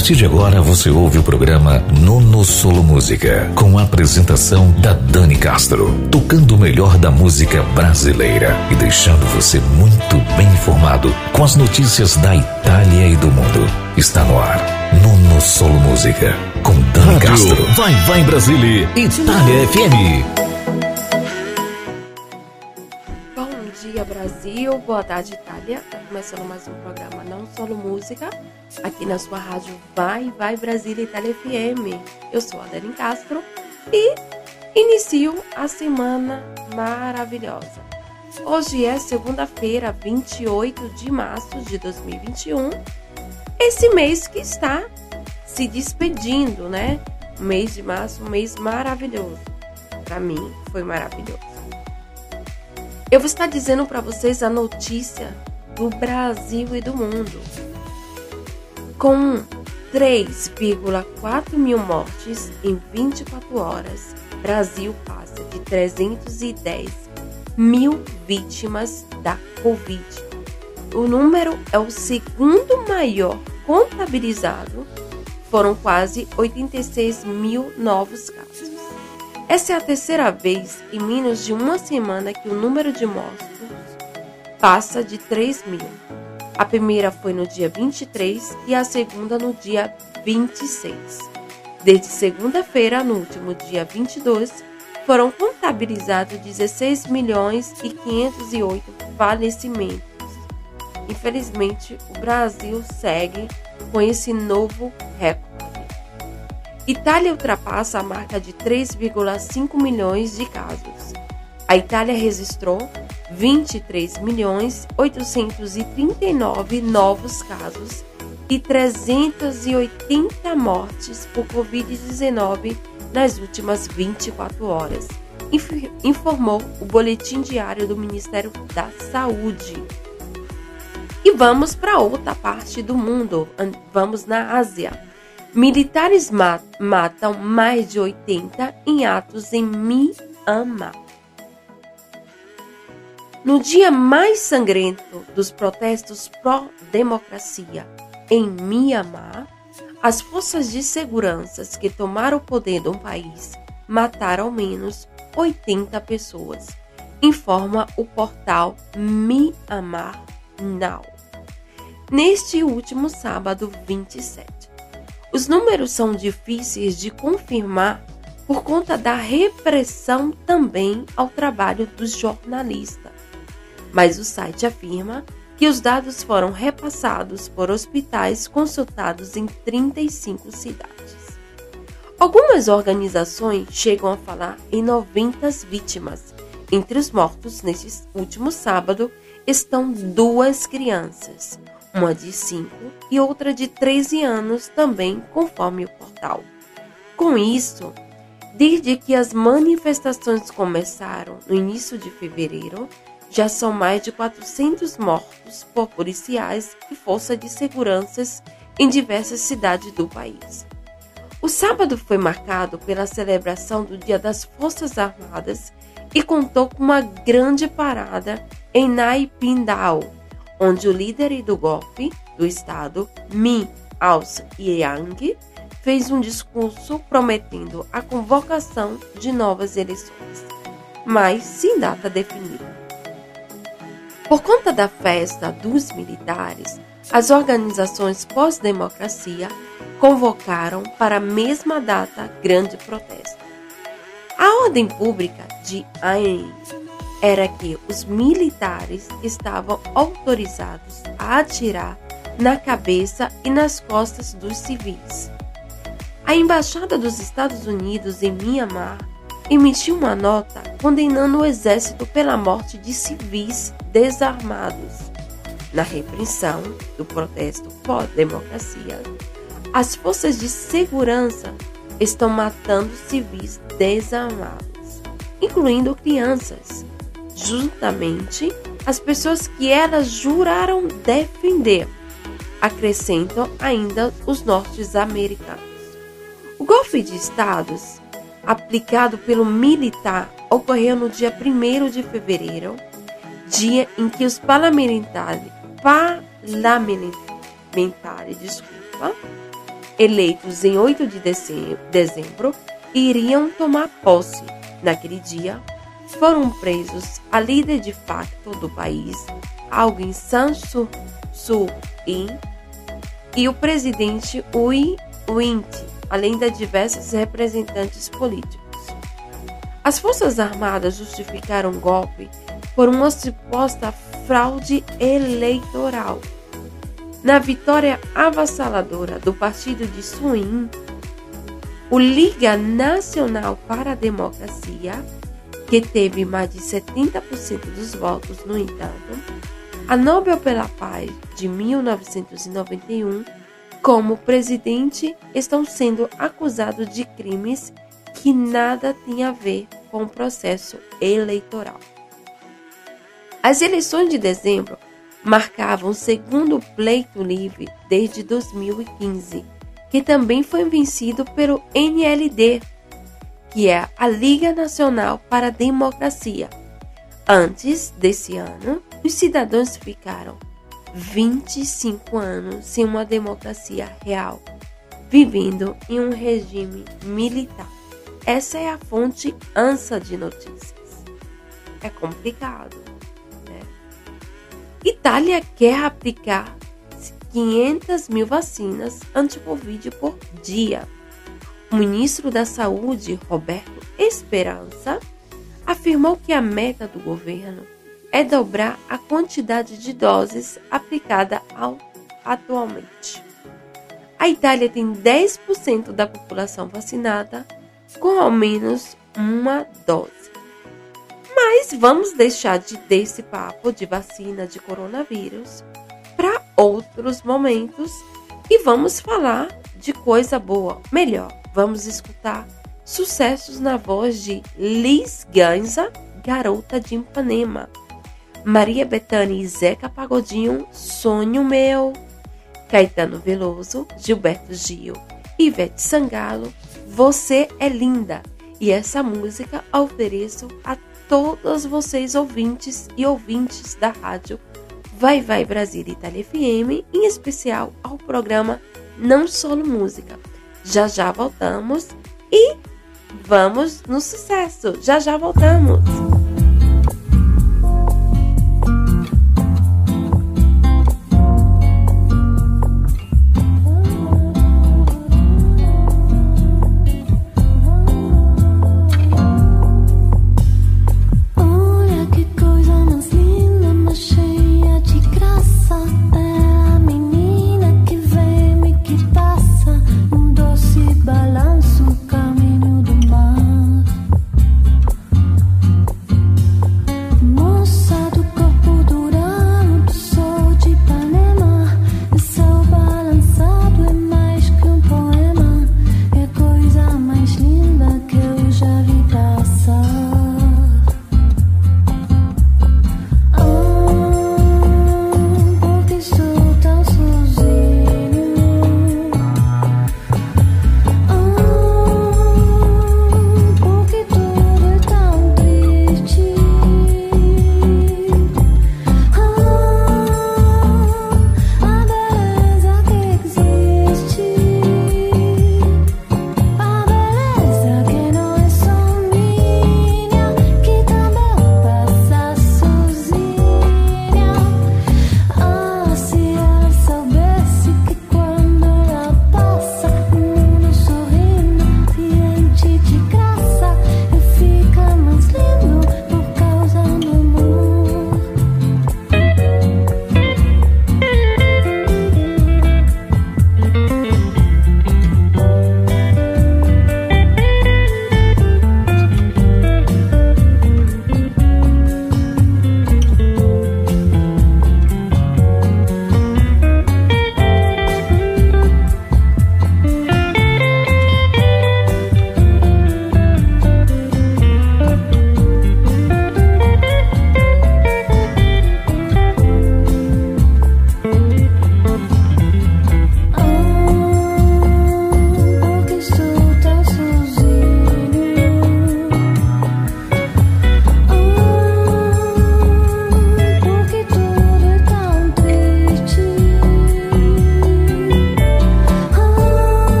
partir de agora você ouve o programa Nono Solo Música, com a apresentação da Dani Castro, tocando o melhor da música brasileira e deixando você muito bem informado com as notícias da Itália e do mundo. Está no ar. Nono Solo Música, com Dani Rádio Castro. Vai, vai Brasília, Itália FM. Brasil, boa tarde Itália. Tá começando mais um programa Não Solo Música aqui na sua rádio Vai, Vai Brasília Itália FM. Eu sou a Dani Castro e inicio a semana maravilhosa. Hoje é segunda-feira, 28 de março de 2021. Esse mês que está se despedindo, né? Mês de março, um mês maravilhoso. Para mim, foi maravilhoso. Eu vou estar dizendo para vocês a notícia do Brasil e do mundo. Com 3,4 mil mortes em 24 horas, Brasil passa de 310 mil vítimas da Covid. O número é o segundo maior contabilizado, foram quase 86 mil novos casos. Essa é a terceira vez em menos de uma semana que o número de mortos passa de 3 mil. A primeira foi no dia 23 e a segunda no dia 26. Desde segunda-feira, no último dia 22, foram contabilizados 16 milhões e 508 falecimentos. Infelizmente, o Brasil segue com esse novo recorde. Itália ultrapassa a marca de 3,5 milhões de casos. A Itália registrou 23 milhões 839 novos casos e 380 mortes por Covid-19 nas últimas 24 horas, informou o boletim diário do Ministério da Saúde. E vamos para outra parte do mundo, vamos na Ásia. Militares matam mais de 80 em atos em Myanmar. No dia mais sangrento dos protestos pró-democracia em Myanmar, as forças de segurança que tomaram o poder do país mataram ao menos 80 pessoas, informa o portal Myanmar Now. Neste último sábado 27. Os números são difíceis de confirmar por conta da repressão também ao trabalho dos jornalistas mas o site afirma que os dados foram repassados por hospitais consultados em 35 cidades. Algumas organizações chegam a falar em 90 vítimas. Entre os mortos neste último sábado estão duas crianças, uma de 5 e outra de 13 anos, também conforme o portal. Com isso, desde que as manifestações começaram no início de fevereiro, já são mais de 400 mortos por policiais e forças de segurança em diversas cidades do país. O sábado foi marcado pela celebração do Dia das Forças Armadas e contou com uma grande parada em Naipindao, onde o líder do golpe do estado, Min Aung Yang, fez um discurso prometendo a convocação de novas eleições, mas sem data definida. Por conta da festa dos militares, as organizações pós-democracia convocaram para a mesma data grande protesto. A ordem pública de Ain era que os militares estavam autorizados a atirar na cabeça e nas costas dos civis. A embaixada dos Estados Unidos em Myanmar emitiu uma nota condenando o exército pela morte de civis desarmados. Na repressão do protesto por democracia, as forças de segurança estão matando civis desarmados, incluindo crianças, juntamente as pessoas que elas juraram defender, acrescentam ainda os norte-americanos. O golpe de estados aplicado pelo militar ocorreu no dia 1 de fevereiro, dia em que os parlamentares, parlamentares desculpa, eleitos em 8 de dezembro, iriam tomar posse. Naquele dia, foram presos a líder de facto do país, Aung San Suu e o presidente Ui Wint, além de diversos representantes políticos. As Forças Armadas justificaram o golpe por uma suposta fraude eleitoral. Na vitória avassaladora do partido de Suin, o Liga Nacional para a Democracia, que teve mais de 70% dos votos, no entanto, a Nobel pela Paz de 1991, como presidente, estão sendo acusados de crimes que nada têm a ver com o processo eleitoral. As eleições de dezembro marcavam o segundo pleito livre desde 2015, que também foi vencido pelo NLD, que é a Liga Nacional para a Democracia. Antes desse ano, os cidadãos ficaram 25 anos sem uma democracia real, vivendo em um regime militar. Essa é a fonte ANSA de notícias. É complicado. Né? Itália quer aplicar 500 mil vacinas anti-Covid por dia. O ministro da Saúde, Roberto Esperança, afirmou que a meta do governo é dobrar a quantidade de doses aplicada ao, atualmente. A Itália tem 10% da população vacinada com ao menos uma dose. Mas vamos deixar de desse papo de vacina de coronavírus para outros momentos e vamos falar de coisa boa. Melhor, vamos escutar sucessos na voz de Liz Ganza, garota de Ipanema. Maria Bethânia e Zeca Pagodinho, Sonho Meu. Caetano Veloso, Gilberto Gil, Ivete Sangalo, você é linda e essa música ofereço a todos vocês ouvintes e ouvintes da rádio Vai Vai Brasil Itália FM, em especial ao programa Não Solo Música. Já já voltamos e vamos no sucesso. Já já voltamos.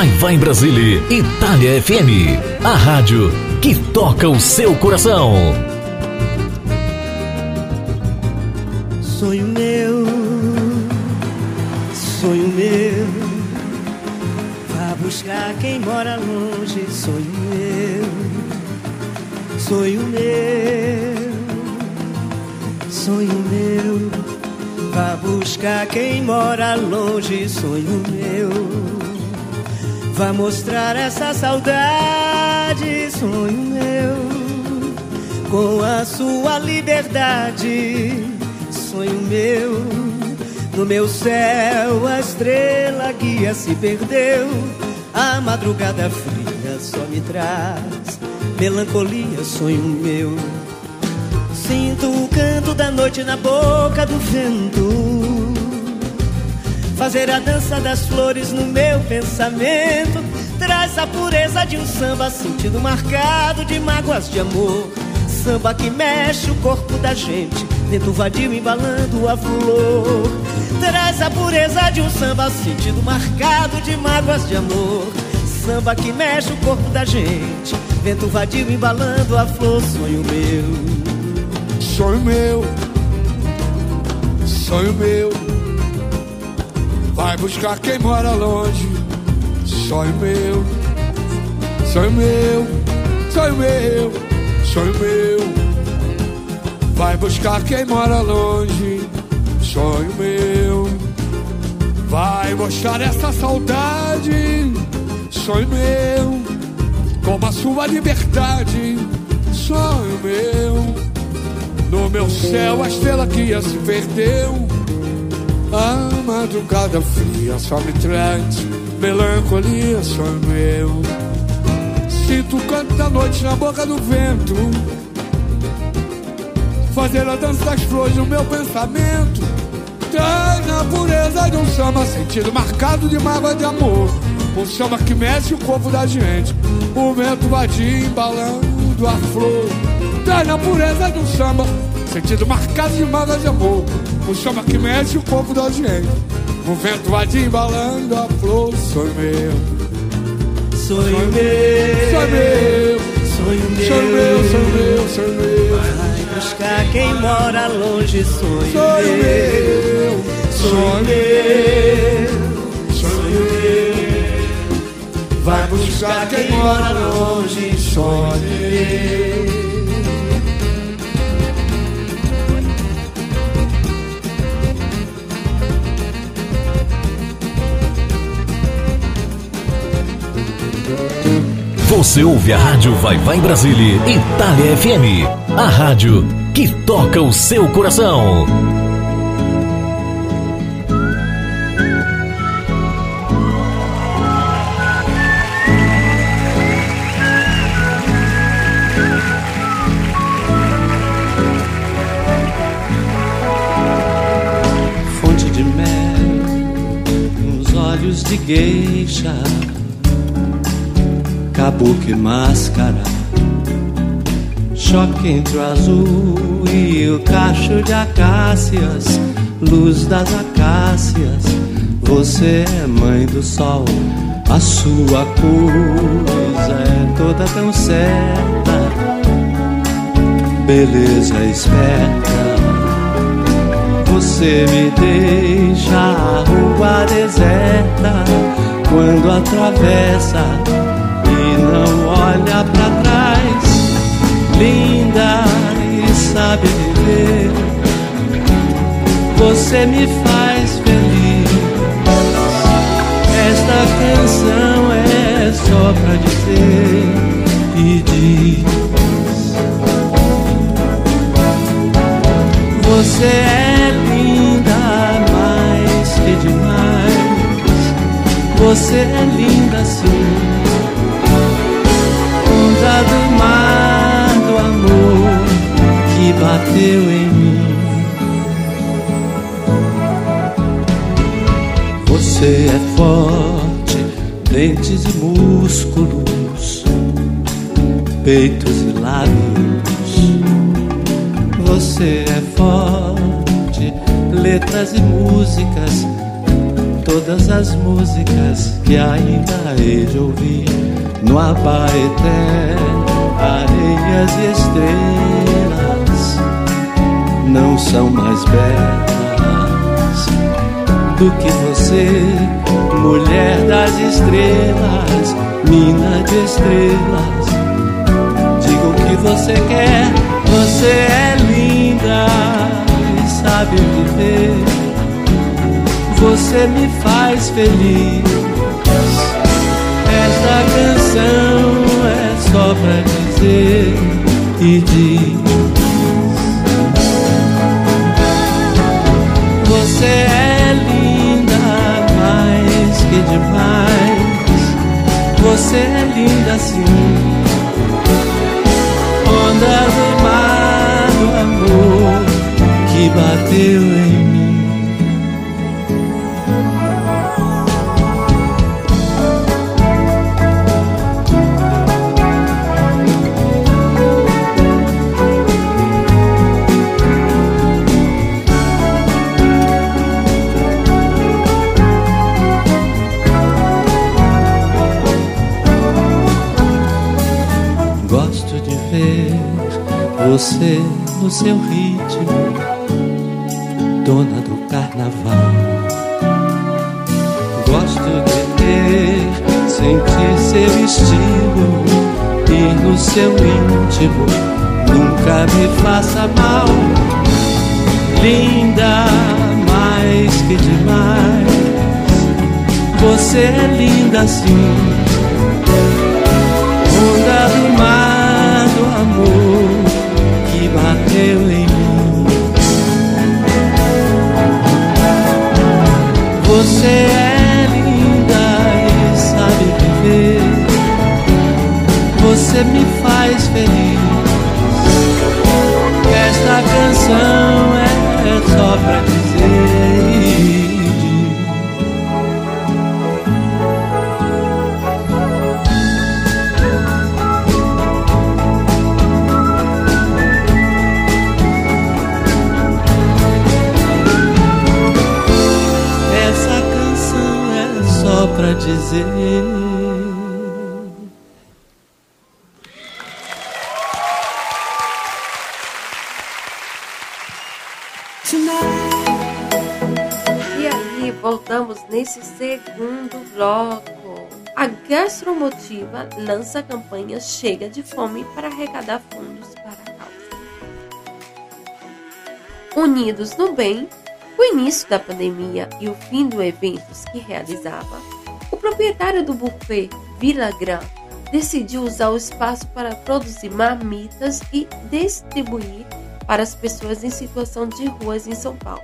Vai Vai Brasília, Itália FM. A rádio que toca o seu coração. Sonho meu, sonho meu. Vá buscar quem mora longe, sonho meu, sonho meu, sonho meu. Vá buscar quem mora longe, sonho meu. Vá mostrar essa saudade, sonho meu. Com a sua liberdade, sonho meu. No meu céu a estrela guia se perdeu. A madrugada fria só me traz melancolia, sonho meu. Sinto o canto da noite na boca do vento. Fazer a dança das flores no meu pensamento. Traz a pureza de um samba, sentido marcado de mágoas de amor. Samba que mexe o corpo da gente, vento vadio embalando a flor. Traz a pureza de um samba, sentido marcado de mágoas de amor. Samba que mexe o corpo da gente, vento vadio embalando a flor, sonho meu sonho meu, sonho meu. Vai buscar quem mora longe, sonho meu, sonho meu, sonho meu, sonho meu. Vai buscar quem mora longe, sonho meu. Vai mostrar essa saudade, sonho meu, como a sua liberdade, sonho meu no meu céu a estrela que ia se perdeu. A madrugada fria só me traz melancolia, sonho meu. Sinto o canto da noite na boca do vento. Fazer a dança das flores no meu pensamento. Traz na pureza de um samba, sentido marcado de mágoa de amor. Um samba que mexe o corpo da gente. O vento vadio embalando a flor Traz na pureza do samba, sentido marcado de mágoas de amor. O samba que mexe o corpo da gente. O vento vai embalando a flor, sonho meu. Sonho meu, sonho meu, sonho meu, sonho meu, sonho meu, sonho meu. Vai buscar quem mora longe, sonho, sonho meu, sonho meu, sonho meu. Vai buscar quem mora longe, sonho meu. Você ouve a rádio Vai Vai Brasília, Itália FM. A rádio que toca o seu coração. Fonte de mel nos olhos de geisha Kabuki máscara. Choque entre o azul e o cacho de acácias Luz das acácias. Você é mãe do sol A sua coisa é toda tão certa. Beleza esperta. Você me deixa a rua deserta. Quando atravessa não olha para trás, linda e sabe viver. Você me faz feliz. Esta canção é só pra dizer e diz. Você é linda mais que demais. Você é linda sim do mar do amor que bateu em mim. Você é forte, dentes e músculos, peitos e lábios. Você é forte, letras e músicas todas as músicas que ainda hei de ouvir no Abaeté, areias e estrelas não são mais belas do que você, mulher das estrelas, mina de estrelas. Diga o que você quer, você é linda e sabe viver você me faz feliz. Esta canção é só pra dizer e diz. Você é linda mais que demais. Você é linda assim. Onda do mar do amor que bateu em mim. Você no seu ritmo, dona do carnaval. Gosto de ter, sentir seu estilo e no seu íntimo nunca me faça mal. Linda, mais que demais, você é linda assim. Bateu em mim. Você é linda e sabe viver. Você me faz feliz. Esta canção é só pra dizer. Nesse segundo bloco. A Gastromotiva lança a campanha Chega de Fome para arrecadar fundos para a causa. Unidos no Bem, o início da pandemia e o fim do eventos que realizava, o proprietário do buffet Vila Gran decidiu usar o espaço para produzir marmitas e distribuir para as pessoas em situação de ruas em São Paulo.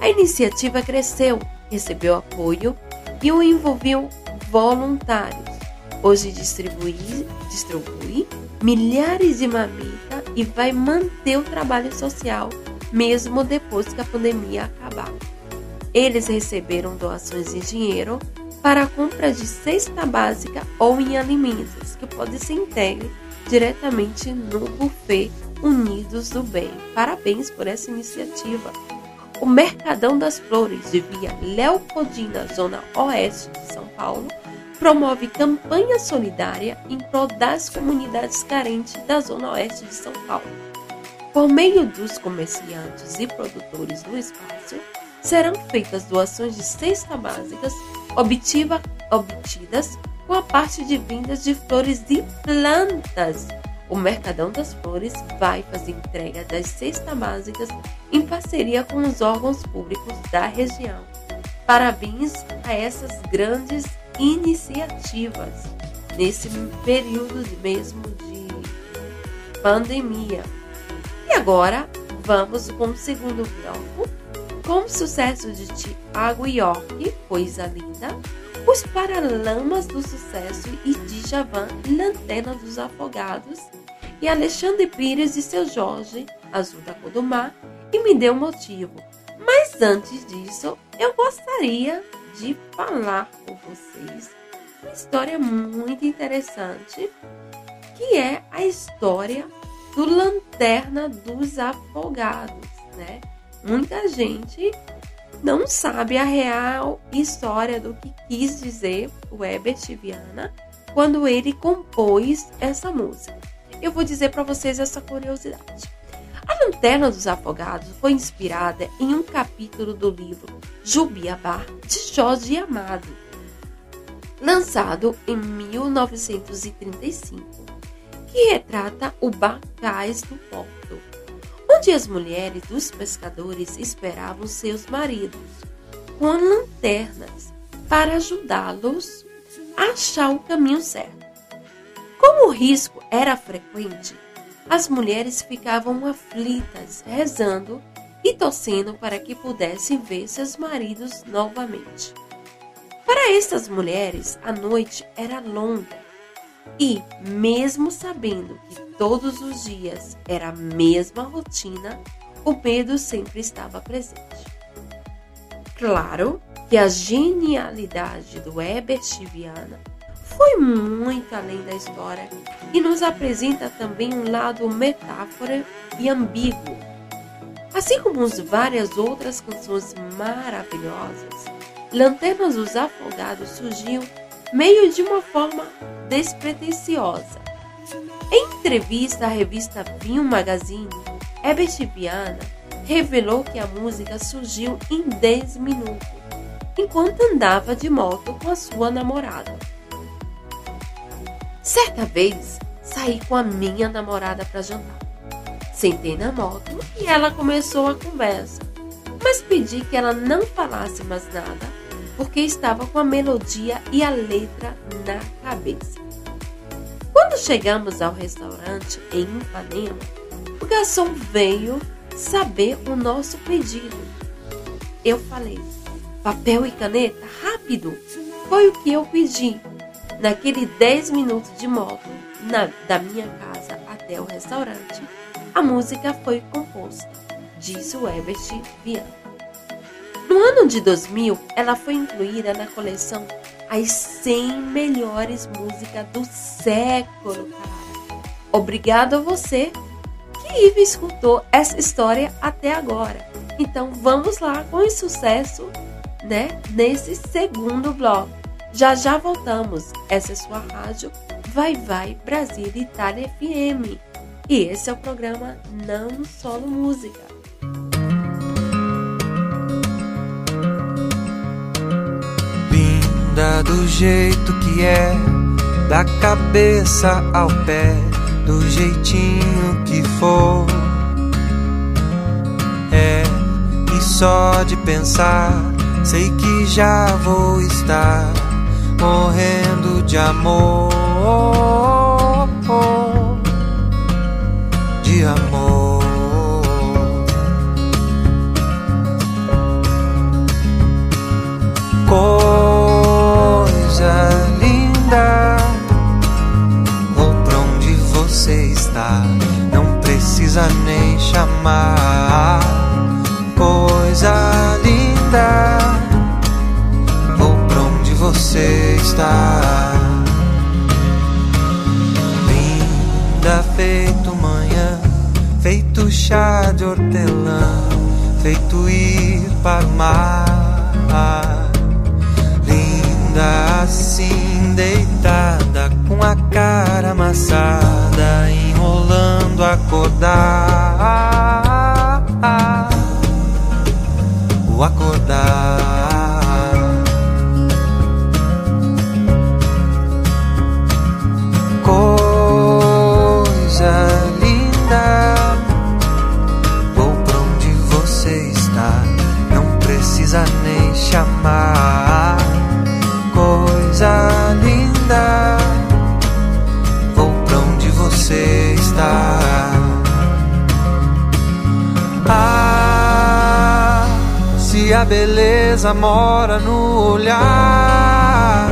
A iniciativa cresceu, recebeu apoio e o envolveu voluntários. Hoje distribui, distribui milhares de marmitas e vai manter o trabalho social mesmo depois que a pandemia acabar. Eles receberam doações em dinheiro para a compra de cesta básica ou em alimentos, que pode ser entregue diretamente no buffet Unidos do Bem. Parabéns por essa iniciativa. O Mercadão das Flores de Via Leopoldina, zona oeste de São Paulo, promove campanha solidária em prol das comunidades carentes da zona oeste de São Paulo. Por meio dos comerciantes e produtores do espaço, serão feitas doações de cesta básicas obtiva, obtidas com a parte de vindas de flores e plantas. O Mercadão das Flores vai fazer entrega das cestas básicas em parceria com os órgãos públicos da região. Parabéns a essas grandes iniciativas nesse período mesmo de pandemia. E agora vamos com o segundo bloco com o sucesso de Tiago York, Coisa Linda, Os Paralamas do Sucesso e Djavan, Lanterna dos Afogados, e Alexandre Pires e seu Jorge, Azul da Cor do Mar, e Me Deu Motivo. Mas antes disso, eu gostaria de falar com vocês uma história muito interessante, que é a história do Lanterna dos Afogados, né? muita gente não sabe a real história do que quis dizer o Herbert Viana quando ele compôs essa música. Eu vou dizer para vocês essa curiosidade. A Lanterna dos Afogados foi inspirada em um capítulo do livro Jubiabá de Jorge Amado, lançado em 1935, que retrata o Bacais do Porto, onde as mulheres dos pescadores esperavam seus maridos com lanternas para ajudá-los a achar o caminho certo. Como o risco era frequente, as mulheres ficavam aflitas, rezando e torcendo para que pudessem ver seus maridos novamente. Para estas mulheres, a noite era longa e, mesmo sabendo que todos os dias era a mesma rotina, o medo sempre estava presente. Claro que a genialidade do Herbert Viana foi muito além da história e nos apresenta também um lado metáfora e ambíguo. Assim como várias outras canções maravilhosas, Lanternas dos Afogados surgiu meio de uma forma despretensiosa. Em entrevista à revista Vinho Magazine, Herbert Viana revelou que a música surgiu em 10 minutos, enquanto andava de moto com a sua namorada. Certa vez, saí com a minha namorada para jantar. Sentei na moto e ela começou a conversa, mas pedi que ela não falasse mais nada porque estava com a melodia e a letra na cabeça. Quando chegamos ao restaurante em Ipanema, o garçom veio saber o nosso pedido. Eu falei: papel e caneta, rápido! Foi o que eu pedi Naquele 10 minutos de moto na, da minha casa até o restaurante, a música foi composta, disse o Herbert Viana. No ano de 2000, ela foi incluída na coleção As 100 Melhores Músicas do Século. Obrigado a você que escutou essa história até agora. Então vamos lá com o sucesso, né, nesse segundo bloco. Já já voltamos. Essa é sua rádio Vai Vai Brasil Itália FM. E esse é o programa Não Solo Música. Linda do jeito que é, da cabeça ao pé, do jeitinho que for. É, e só de pensar, sei que já vou estar morrendo de amor, de amor. Coisa linda, vou pra onde você está, não precisa nem chamar. Coisa você está. Linda feito manhã, feito chá de hortelã, feito ir para o mar. Beleza mora no olhar.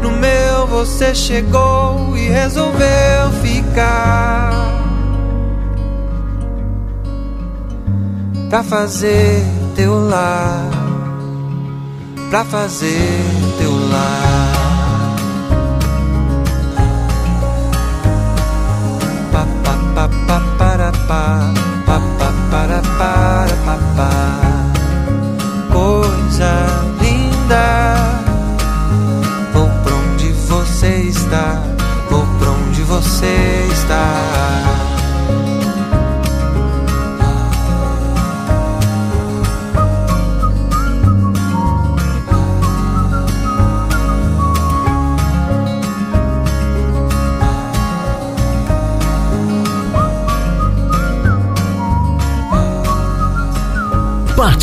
No meu você chegou e resolveu ficar. Pra fazer teu lar, pra fazer teu lar. Pa pa pa pa para pa pa pa para para pa pa coisa linda. Vou pra onde você está, vou pra onde você está.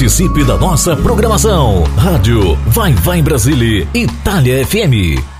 Participe da nossa programação. Rádio Vai Vai Brasília, Itália FM.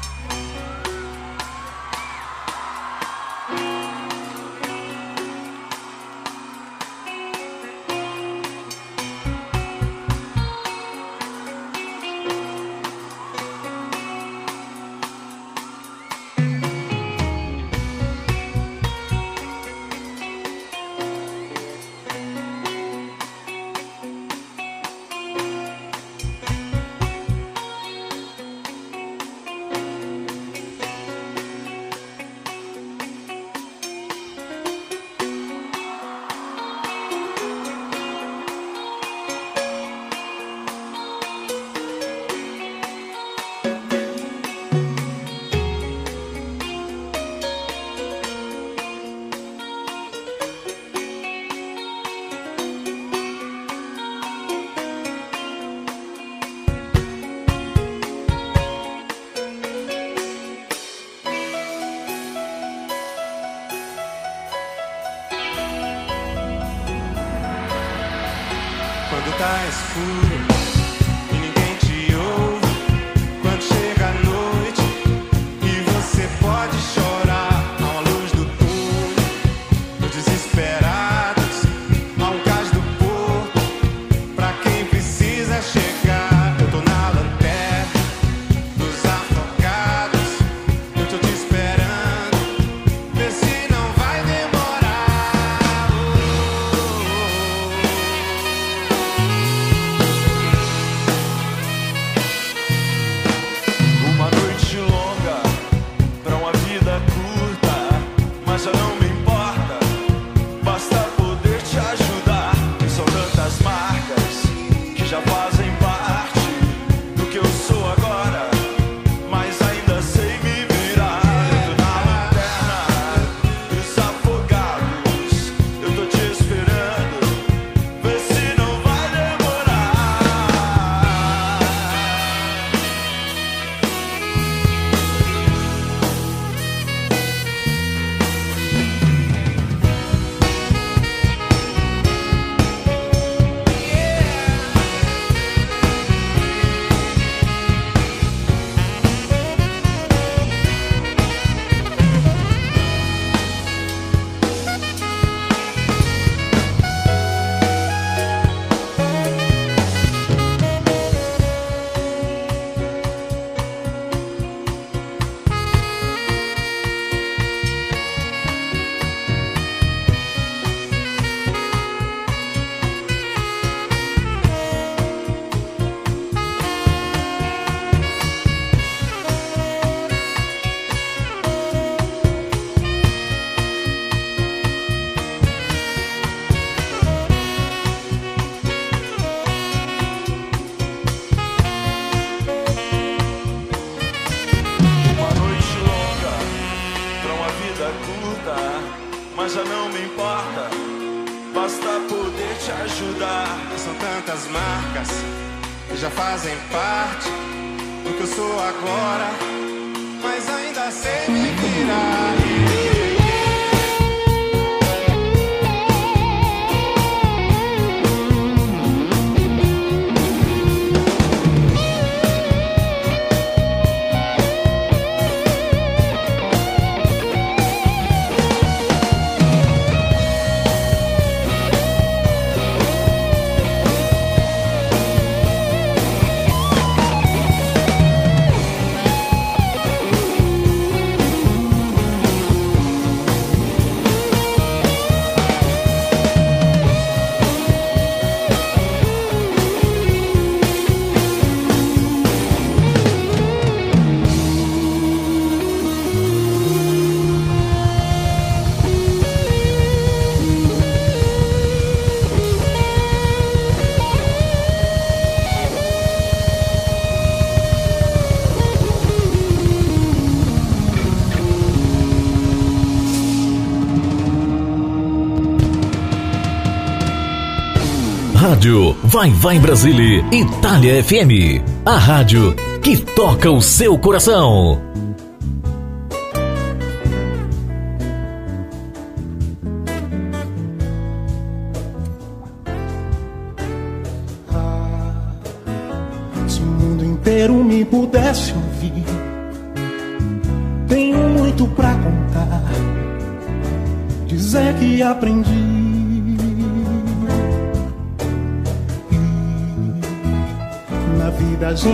Rádio Vai Vai Brasília, Itália FM. A rádio que toca o seu coração.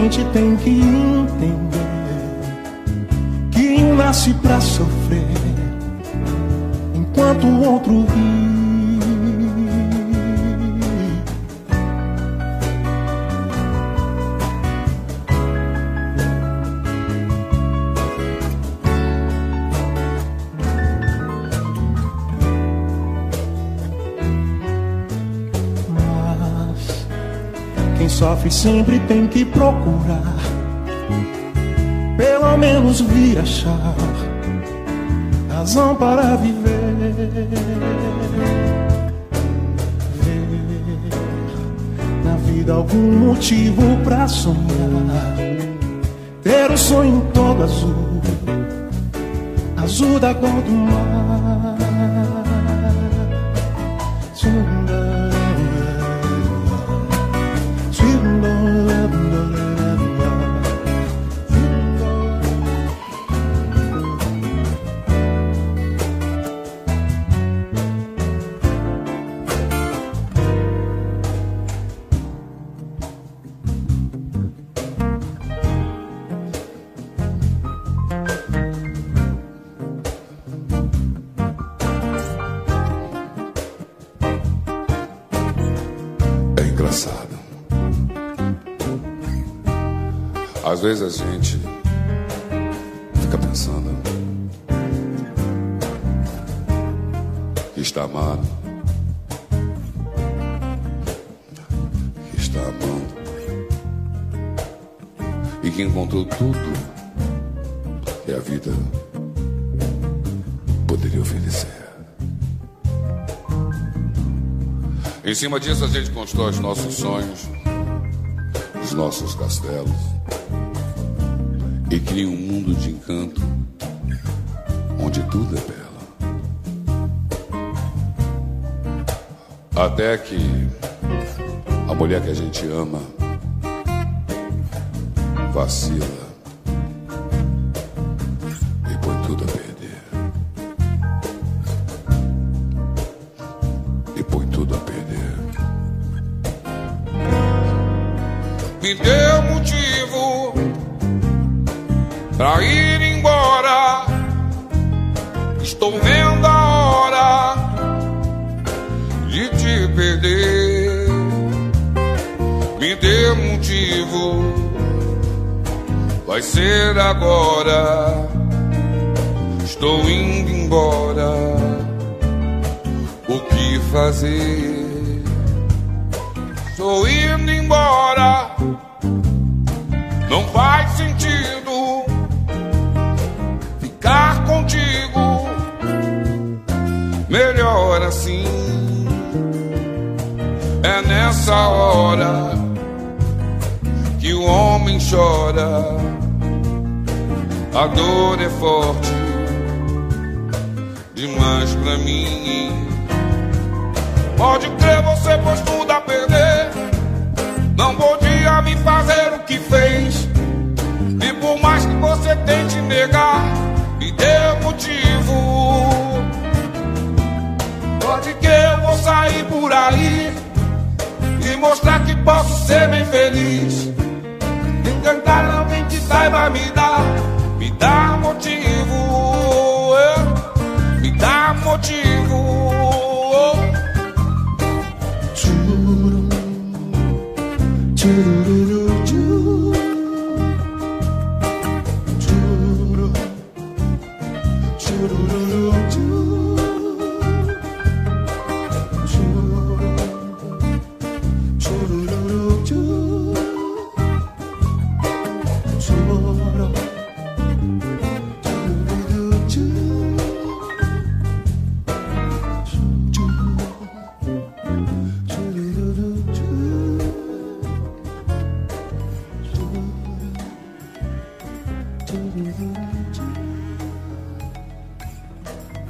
Gente tem que entender tem que procurar, pelo menos vir achar razão para viver. Ver na vida algum motivo para sonhar, ter o sonho todo azul, azul da cor do mar. Às vezes a gente fica pensando que está amado, que está amando e que encontrou tudo que a vida poderia oferecer. Em cima disso a gente constrói os nossos sonhos, os nossos castelos e cria um mundo de encanto onde tudo é belo. Até que a mulher que a gente ama vacila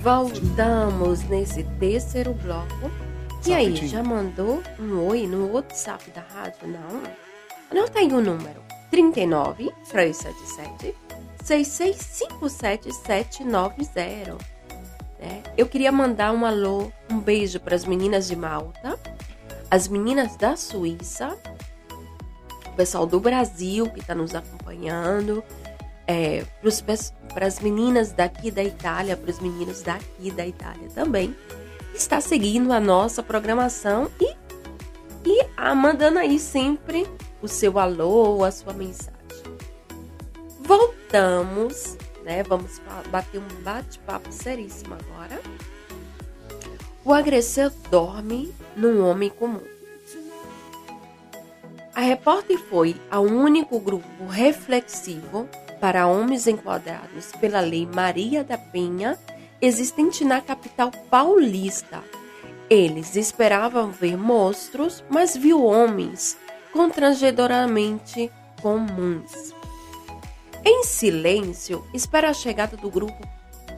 Voltamos nesse terceiro bloco. E aí, já mandou um oi no WhatsApp da rádio? Não? Anota aí o número: 39 377 6657790. Né? Eu queria mandar um alô, um beijo para as meninas de Malta, as meninas da Suíça, o pessoal do Brasil que está nos acompanhando, é, para as meninas daqui da Itália, para os meninos daqui da Itália também, está seguindo a nossa programação e, e a, mandando aí sempre o seu alô, a sua mensagem. Voltamos, né? Vamos bater um bate-papo seríssimo agora. O agressor dorme num homem comum. A repórter foi ao único grupo reflexivo para homens enquadrados pela Lei Maria da Penha, existente na capital paulista. Eles esperavam ver monstros, mas viu homens constrangedoramente comuns. Em silêncio, espera a chegada do grupo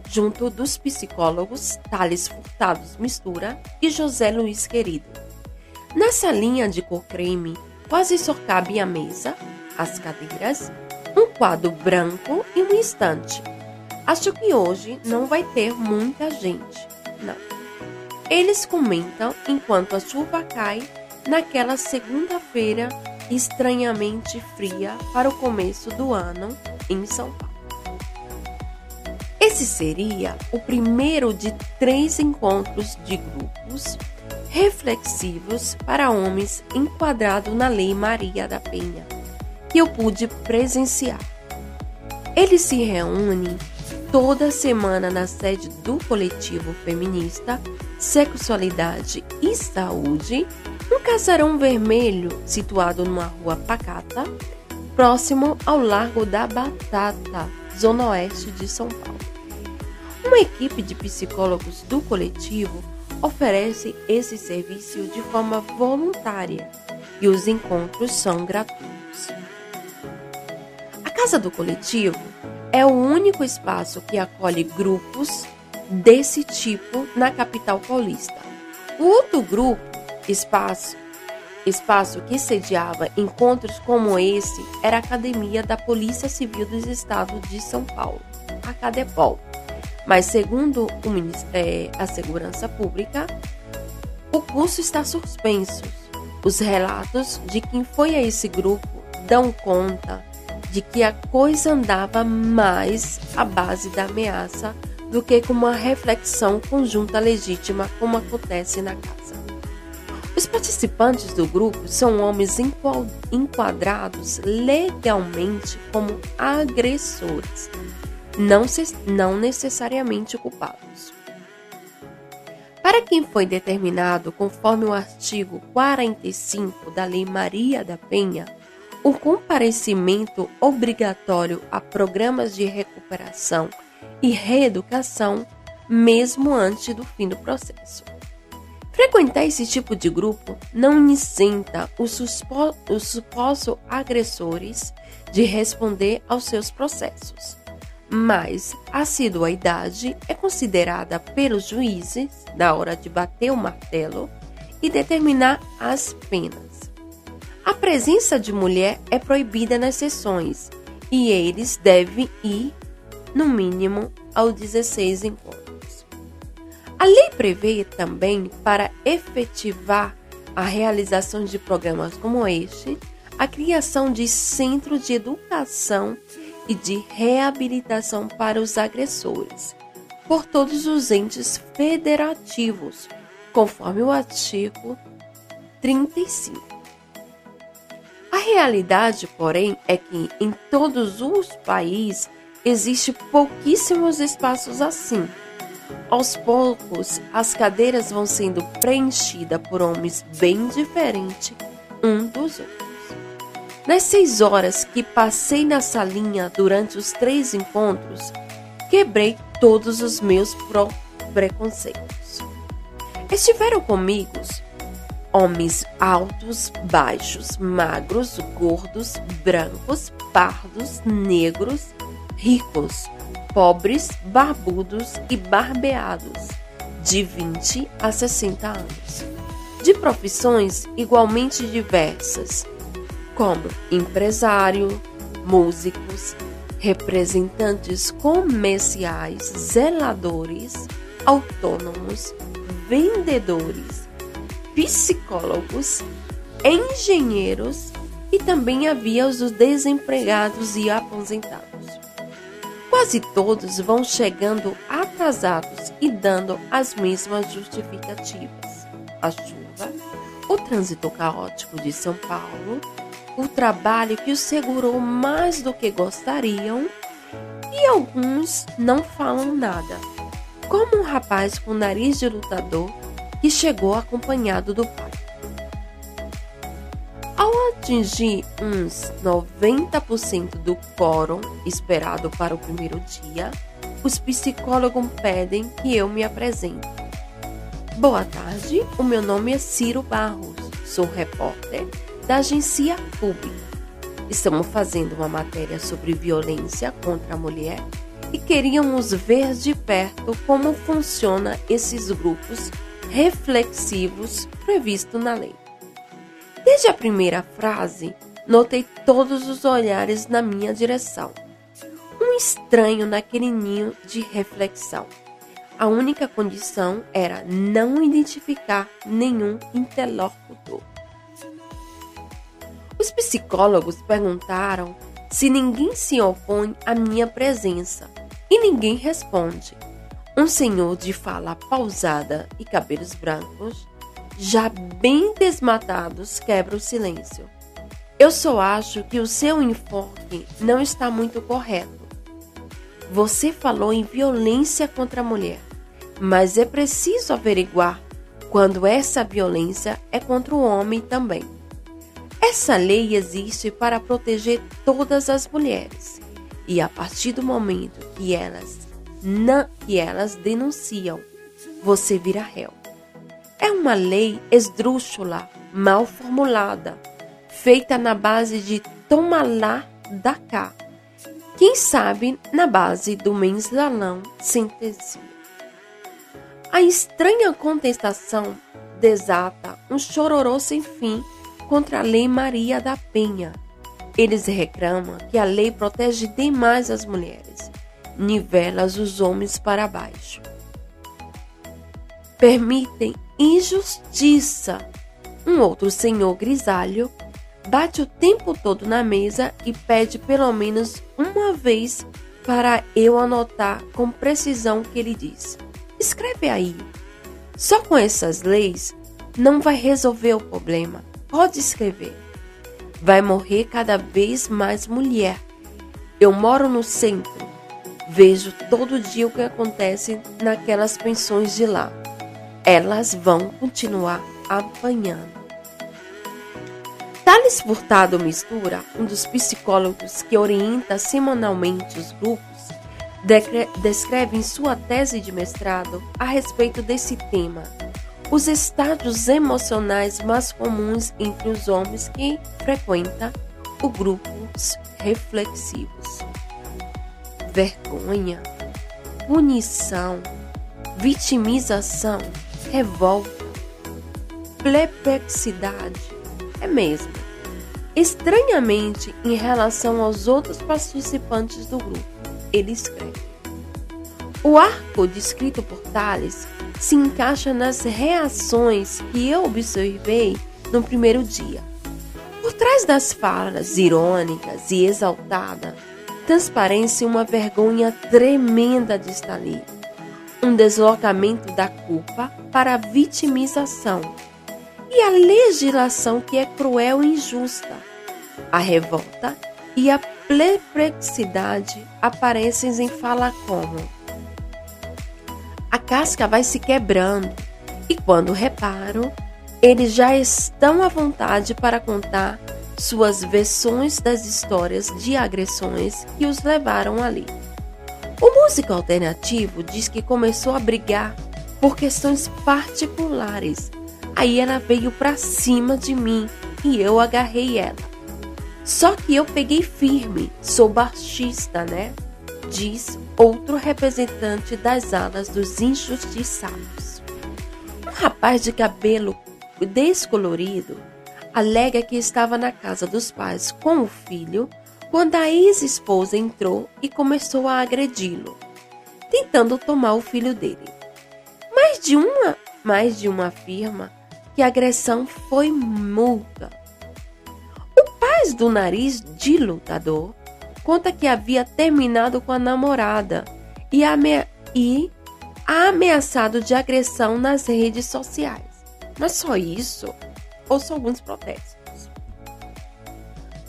junto dos psicólogos Thales Furtados Mistura e José Luiz Querido. Nessa linha de cor creme, quase só cabe a mesa, as cadeiras um quadro branco e um estante. Acho que hoje não vai ter muita gente. Não. Eles comentam enquanto a chuva cai naquela segunda-feira estranhamente fria para o começo do ano em São Paulo. Esse seria o primeiro de três encontros de grupos reflexivos para homens enquadrado na Lei Maria da Penha que eu pude presenciar. Eles se reúnem toda semana na sede do coletivo feminista Sexualidade e Saúde, um casarão vermelho situado numa rua pacata, próximo ao Largo da Batata, zona oeste de São Paulo. Uma equipe de psicólogos do coletivo oferece esse serviço de forma voluntária e os encontros são gratuitos. Casa do Coletivo é o único espaço que acolhe grupos desse tipo na capital paulista. O outro grupo, espaço, espaço que sediava encontros como esse, era a Academia da Polícia Civil do Estado de São Paulo, a Cadepol. Mas segundo o é, a Segurança Pública, o curso está suspenso. Os relatos de quem foi a esse grupo dão conta de que a coisa andava mais à base da ameaça do que com uma reflexão conjunta legítima, como acontece na casa. Os participantes do grupo são homens enquadrados legalmente como agressores, não, não necessariamente culpados. Para quem foi determinado conforme o artigo 45 da Lei Maria da Penha, o comparecimento obrigatório a programas de recuperação e reeducação, mesmo antes do fim do processo. Frequentar esse tipo de grupo não isenta os, supostos agressores de responder aos seus processos, mas a assiduidade é considerada pelos juízes na hora de bater o martelo e determinar as penas. A presença de mulher é proibida nas sessões e eles devem ir, no mínimo, aos 16 encontros. A lei prevê também, para efetivar a realização de programas como este, a criação de centros de educação e de reabilitação para os agressores, por todos os entes federativos, conforme o artigo 35. A realidade, porém, é que em todos os países existe pouquíssimos espaços assim. Aos poucos, as cadeiras vão sendo preenchidas por homens bem diferentes um dos outros. Nas seis horas que passei na salinha durante os três encontros, quebrei todos os meus preconceitos. Estiveram comigo Homens altos, baixos, magros, gordos, brancos, pardos, negros, ricos, pobres, barbudos e barbeados, de 20 a 60 anos, de profissões igualmente diversas, como empresário, músicos, representantes comerciais, zeladores, autônomos, vendedores, psicólogos, engenheiros e também havia os desempregados e aposentados. Quase todos vão chegando atrasados e dando as mesmas justificativas. A chuva, o trânsito caótico de São Paulo, o trabalho que os segurou mais do que gostariam e alguns não falam nada, como um rapaz com nariz de lutador que chegou acompanhado do pai. Ao atingir uns 90% do quórum esperado para o primeiro dia, os psicólogos pedem que eu me apresente. Boa tarde, o meu nome é Ciro Barros, sou repórter da agência pública. Estamos fazendo uma matéria sobre violência contra a mulher e queríamos ver de perto como funciona esses grupos reflexivos previstos na lei. Desde a primeira frase, notei todos os olhares na minha direção. Um estranho naquele ninho de reflexão. A única condição era não identificar nenhum interlocutor. Os psicólogos perguntaram se ninguém se opõe à minha presença e ninguém responde. Um senhor de fala pausada e cabelos brancos já bem desmatados, quebra o silêncio. Eu só acho que o seu enfoque não está muito correto. Você falou em violência contra a mulher, mas é preciso averiguar quando essa violência é contra o homem também. Essa lei existe para proteger todas as mulheres, e a partir do momento que elas não que elas denunciam, você vira réu. É uma lei esdrúxula, mal formulada, feita na base de toma lá, cá. Quem sabe na base do mensalão sentencia. A estranha contestação desata um chororô sem fim contra a Lei Maria da Penha. Eles reclamam que a lei protege demais as mulheres, nivela os homens para baixo. Permitem injustiça. Um outro senhor grisalho bate o tempo todo na mesa e pede pelo menos uma vez para eu anotar com precisão o que ele diz. Escreve aí. Só com essas leis não vai resolver o problema. Pode escrever. Vai morrer cada vez mais mulher. Eu moro no centro. Vejo todo dia o que acontece naquelas pensões de lá elas vão continuar apanhando. Thales Furtado Mistura, um dos psicólogos que orienta semanalmente os grupos, descreve em sua tese de mestrado a respeito desse tema os estados emocionais mais comuns entre os homens que frequentam o grupos reflexivos: vergonha, punição, vitimização revolta, perplexidade. É mesmo. Estranhamente, em relação aos outros participantes do grupo, ele escreve: O arco descrito por Tales se encaixa nas reações que eu observei no primeiro dia. Por trás das falas irônicas e exaltadas, transparece uma vergonha tremenda de estar ali. Um deslocamento da culpa para a vitimização. E a legislação que é cruel e injusta. A revolta e a perplexidade aparecem em fala como. A casca vai se quebrando. E quando reparo, eles já estão à vontade para contar suas versões das histórias de agressões que os levaram ali. O músico alternativo diz que começou a brigar por questões particulares. Aí ela veio pra cima de mim e eu agarrei ela. Só que eu peguei firme, sou baixista, né? diz outro representante das alas dos injustiçados. Um rapaz de cabelo descolorido alega que estava na casa dos pais com o filho quando a ex-esposa entrou e começou a agredi-lo, tentando tomar o filho dele. Mais de uma, mais de uma afirma que a agressão foi multa. O pai do nariz de lutador conta que havia terminado com a namorada e, e ameaçado de agressão nas redes sociais. Mas só isso? Ou só alguns protestos?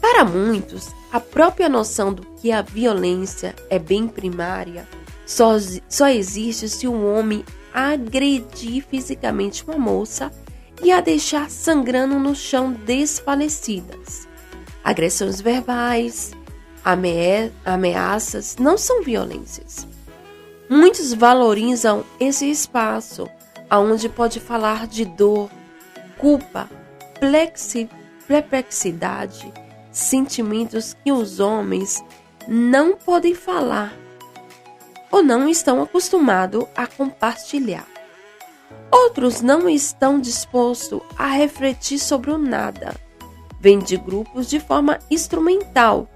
Para muitos, a própria noção do que a violência é bem primária só, só existe se um homem agredir fisicamente uma moça e a deixar sangrando no chão desfalecidas. Agressões verbais, ame ameaças não são violências. Muitos valorizam esse espaço, aonde pode falar de dor, culpa, perplexidade, sentimentos que os homens não podem falar ou não estão acostumados a compartilhar. Outros não estão dispostos a refletir sobre o nada. Vêm de grupos de forma instrumental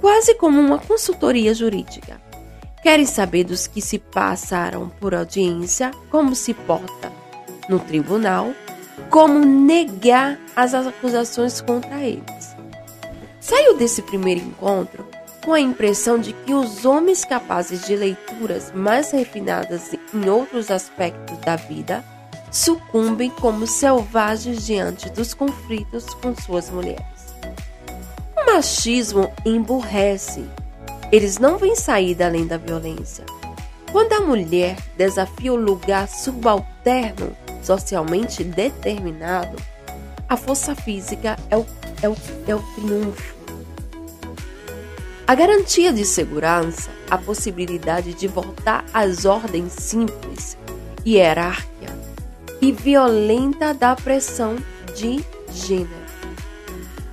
quase como uma consultoria jurídica. Querem saber dos que se passaram por audiência, como se porta no tribunal, como negar as acusações contra eles. Saiu desse primeiro encontro com a impressão de que os homens capazes de leituras mais refinadas em outros aspectos da vida sucumbem como selvagens diante dos conflitos com suas mulheres machismo emburrece. Eles não vêm sair além da violência. Quando a mulher desafia o lugar subalterno socialmente determinado, a força física é o, é o, é o triunfo. A garantia de segurança, a possibilidade de voltar às ordens simples, hierárquia e violenta da pressão de gênero.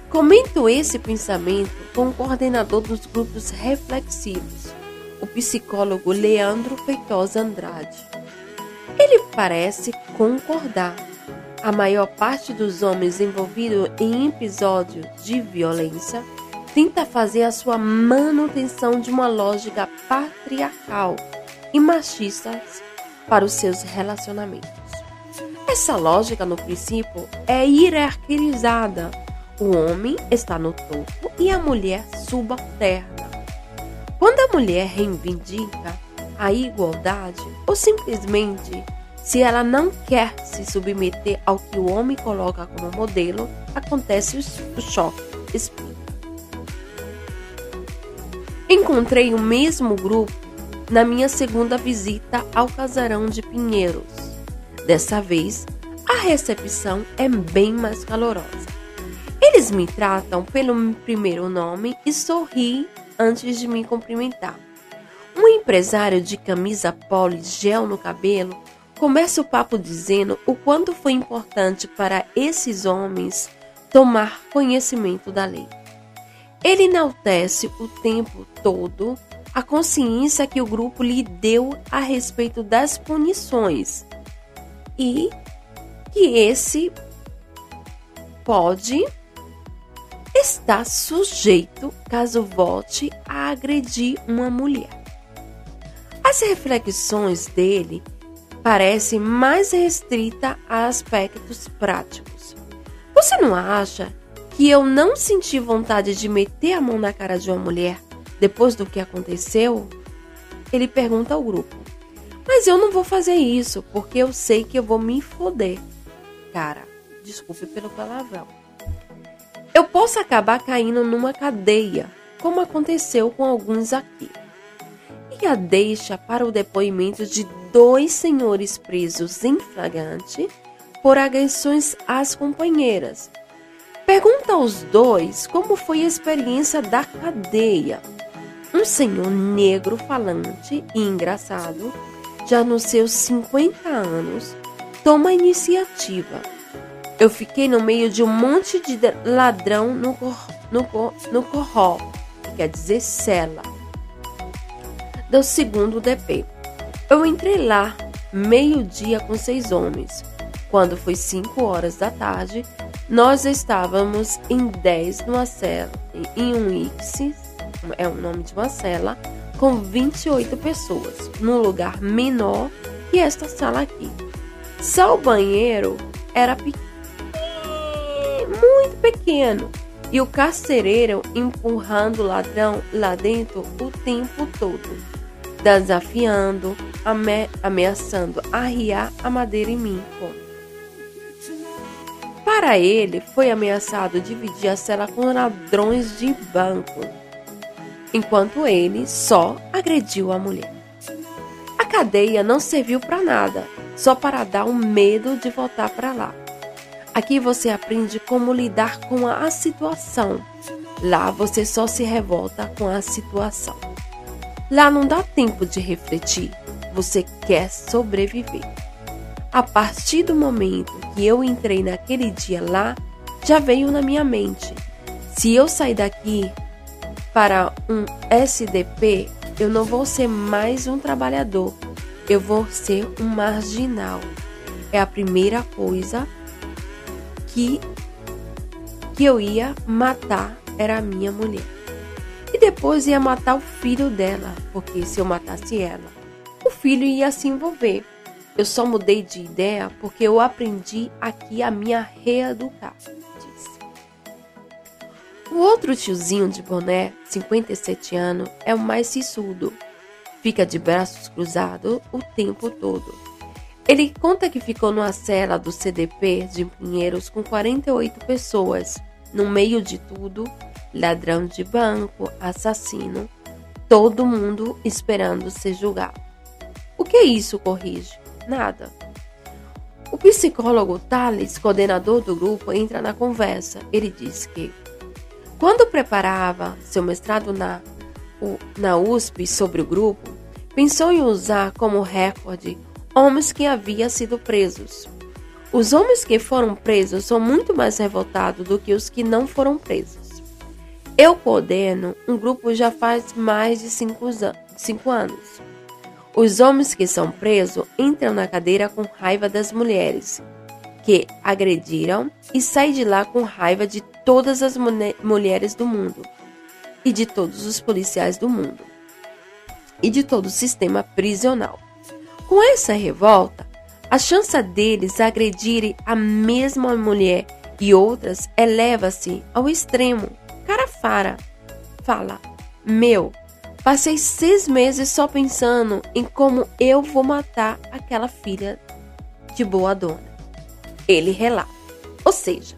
Comento esse pensamento com o coordenador dos grupos reflexivos, o psicólogo Leandro Feitosa Andrade. Ele parece concordar. A maior parte dos homens envolvidos em episódios de violência tenta fazer a sua manutenção de uma lógica patriarcal e machista para os seus relacionamentos. Essa lógica, no princípio, é hierarquizada o homem está no topo e a mulher subalterna. Quando a mulher reivindica a igualdade ou simplesmente se ela não quer se submeter ao que o homem coloca como modelo, acontece o choque. Explica. Encontrei o mesmo grupo na minha segunda visita ao casarão de Pinheiros. Dessa vez, a recepção é bem mais calorosa. Eles me tratam pelo primeiro nome e sorriem antes de me cumprimentar. Um empresário de camisa polo e gel no cabelo começa o papo dizendo o quanto foi importante para esses homens tomar conhecimento da lei. Ele enaltece o tempo todo a consciência que o grupo lhe deu a respeito das punições e que esse pode está sujeito caso volte a agredir uma mulher. As reflexões dele parecem mais restritas a aspectos práticos. Você não acha que eu não senti vontade de meter a mão na cara de uma mulher depois do que aconteceu? Ele pergunta ao grupo. Mas eu não vou fazer isso porque eu sei que eu vou me foder. Cara, desculpe pelo palavrão eu posso acabar caindo numa cadeia, como aconteceu com alguns aqui. E a deixa para o depoimento de dois senhores presos em flagrante por agressões às companheiras. Pergunta aos dois como foi a experiência da cadeia. Um senhor negro falante e engraçado, já nos seus 50 anos, toma a iniciativa eu fiquei no meio de um monte de ladrão no, cor, no, no corró, que quer dizer cela. Do segundo DP. Eu entrei lá meio-dia com seis homens. Quando foi cinco horas da tarde, nós estávamos em 10 numa cela, em um X, é o nome de uma cela, com 28 pessoas, num lugar menor que esta sala aqui. Só o banheiro era pequeno, muito pequeno, e o carcereiro empurrando o ladrão lá dentro o tempo todo, desafiando, ame ameaçando arriar a madeira em mim. Para ele, foi ameaçado dividir a cela com ladrões de banco, enquanto ele só agrediu a mulher. A cadeia não serviu para nada, só para dar um medo de voltar para lá. Aqui você aprende como lidar com a situação. Lá você só se revolta com a situação. Lá não dá tempo de refletir, você quer sobreviver. A partir do momento que eu entrei naquele dia lá, já veio na minha mente: se eu sair daqui para um SDP, eu não vou ser mais um trabalhador, eu vou ser um marginal. É a primeira coisa que, que eu ia matar era a minha mulher. E depois ia matar o filho dela, porque se eu matasse ela, o filho ia se envolver. Eu só mudei de ideia porque eu aprendi aqui a minha reeducar. Disse. O outro tiozinho de boné, 57 anos, é o mais sisudo. Fica de braços cruzados o tempo todo ele conta que ficou numa cela do CDP de Pinheiros com 48 pessoas. No meio de tudo, ladrão de banco, assassino, todo mundo esperando ser julgado. O que isso corrige? Nada. O psicólogo Thales, coordenador do grupo, entra na conversa. Ele diz que, quando preparava seu mestrado na, na USP sobre o grupo, pensou em usar como recorde homens que haviam sido presos. Os homens que foram presos são muito mais revoltados do que os que não foram presos. Eu coordeno um grupo já faz mais de cinco, cinco anos. Os homens que são presos entram na cadeira com raiva das mulheres que agrediram e saem de lá com raiva de todas as mulheres do mundo e de todos os policiais do mundo e de todo o sistema prisional. Com essa revolta, a chance deles agredirem a mesma mulher e outras eleva-se ao extremo. Carafara fala: Meu, passei seis meses só pensando em como eu vou matar aquela filha de boa dona. Ele relata. Ou seja,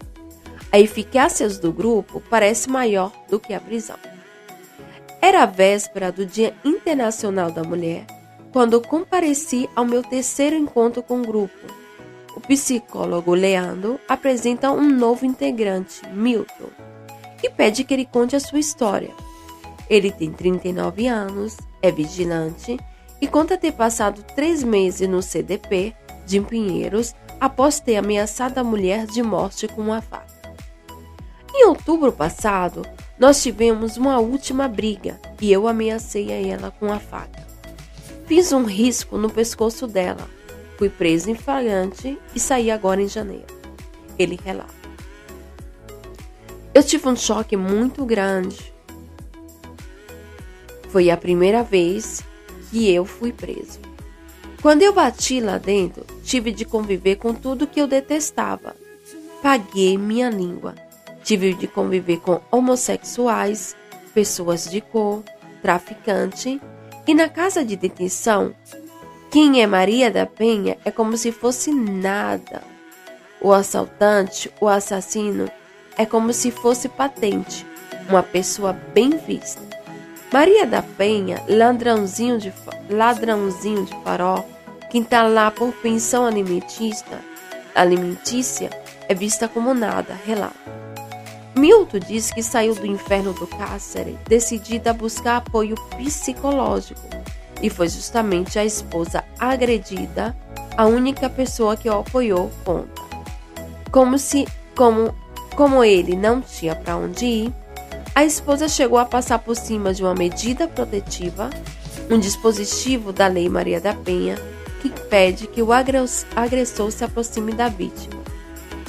a eficácia do grupo parece maior do que a prisão. Era a véspera do Dia Internacional da Mulher quando compareci ao meu terceiro encontro com o grupo. O psicólogo Leandro apresenta um novo integrante, Milton, e pede que ele conte a sua história. Ele tem 39 anos, é vigilante e conta ter passado três meses no CDP de Pinheiros após ter ameaçado a mulher de morte com uma faca. Em outubro passado, nós tivemos uma última briga e eu ameacei a ela com a faca. Fiz um risco no pescoço dela. Fui preso em flagrante e saí agora em janeiro. Ele relata. Eu tive um choque muito grande. Foi a primeira vez que eu fui preso. Quando eu bati lá dentro, tive de conviver com tudo que eu detestava. Paguei minha língua. Tive de conviver com homossexuais, pessoas de cor, traficante e na casa de detenção, quem é Maria da Penha é como se fosse nada. O assaltante, o assassino, é como se fosse patente, uma pessoa bem vista. Maria da Penha, ladrãozinho de, ladrãozinho de farol, quem está lá por pensão alimentícia, alimentícia, é vista como nada, relata. Milton diz que saiu do inferno do cárcere decidida a buscar apoio psicológico e foi justamente a esposa agredida a única pessoa que o apoiou. Conta. Como se, como, como ele não tinha para onde ir, a esposa chegou a passar por cima de uma medida protetiva um dispositivo da Lei Maria da Penha que pede que o agressor se aproxime da vítima.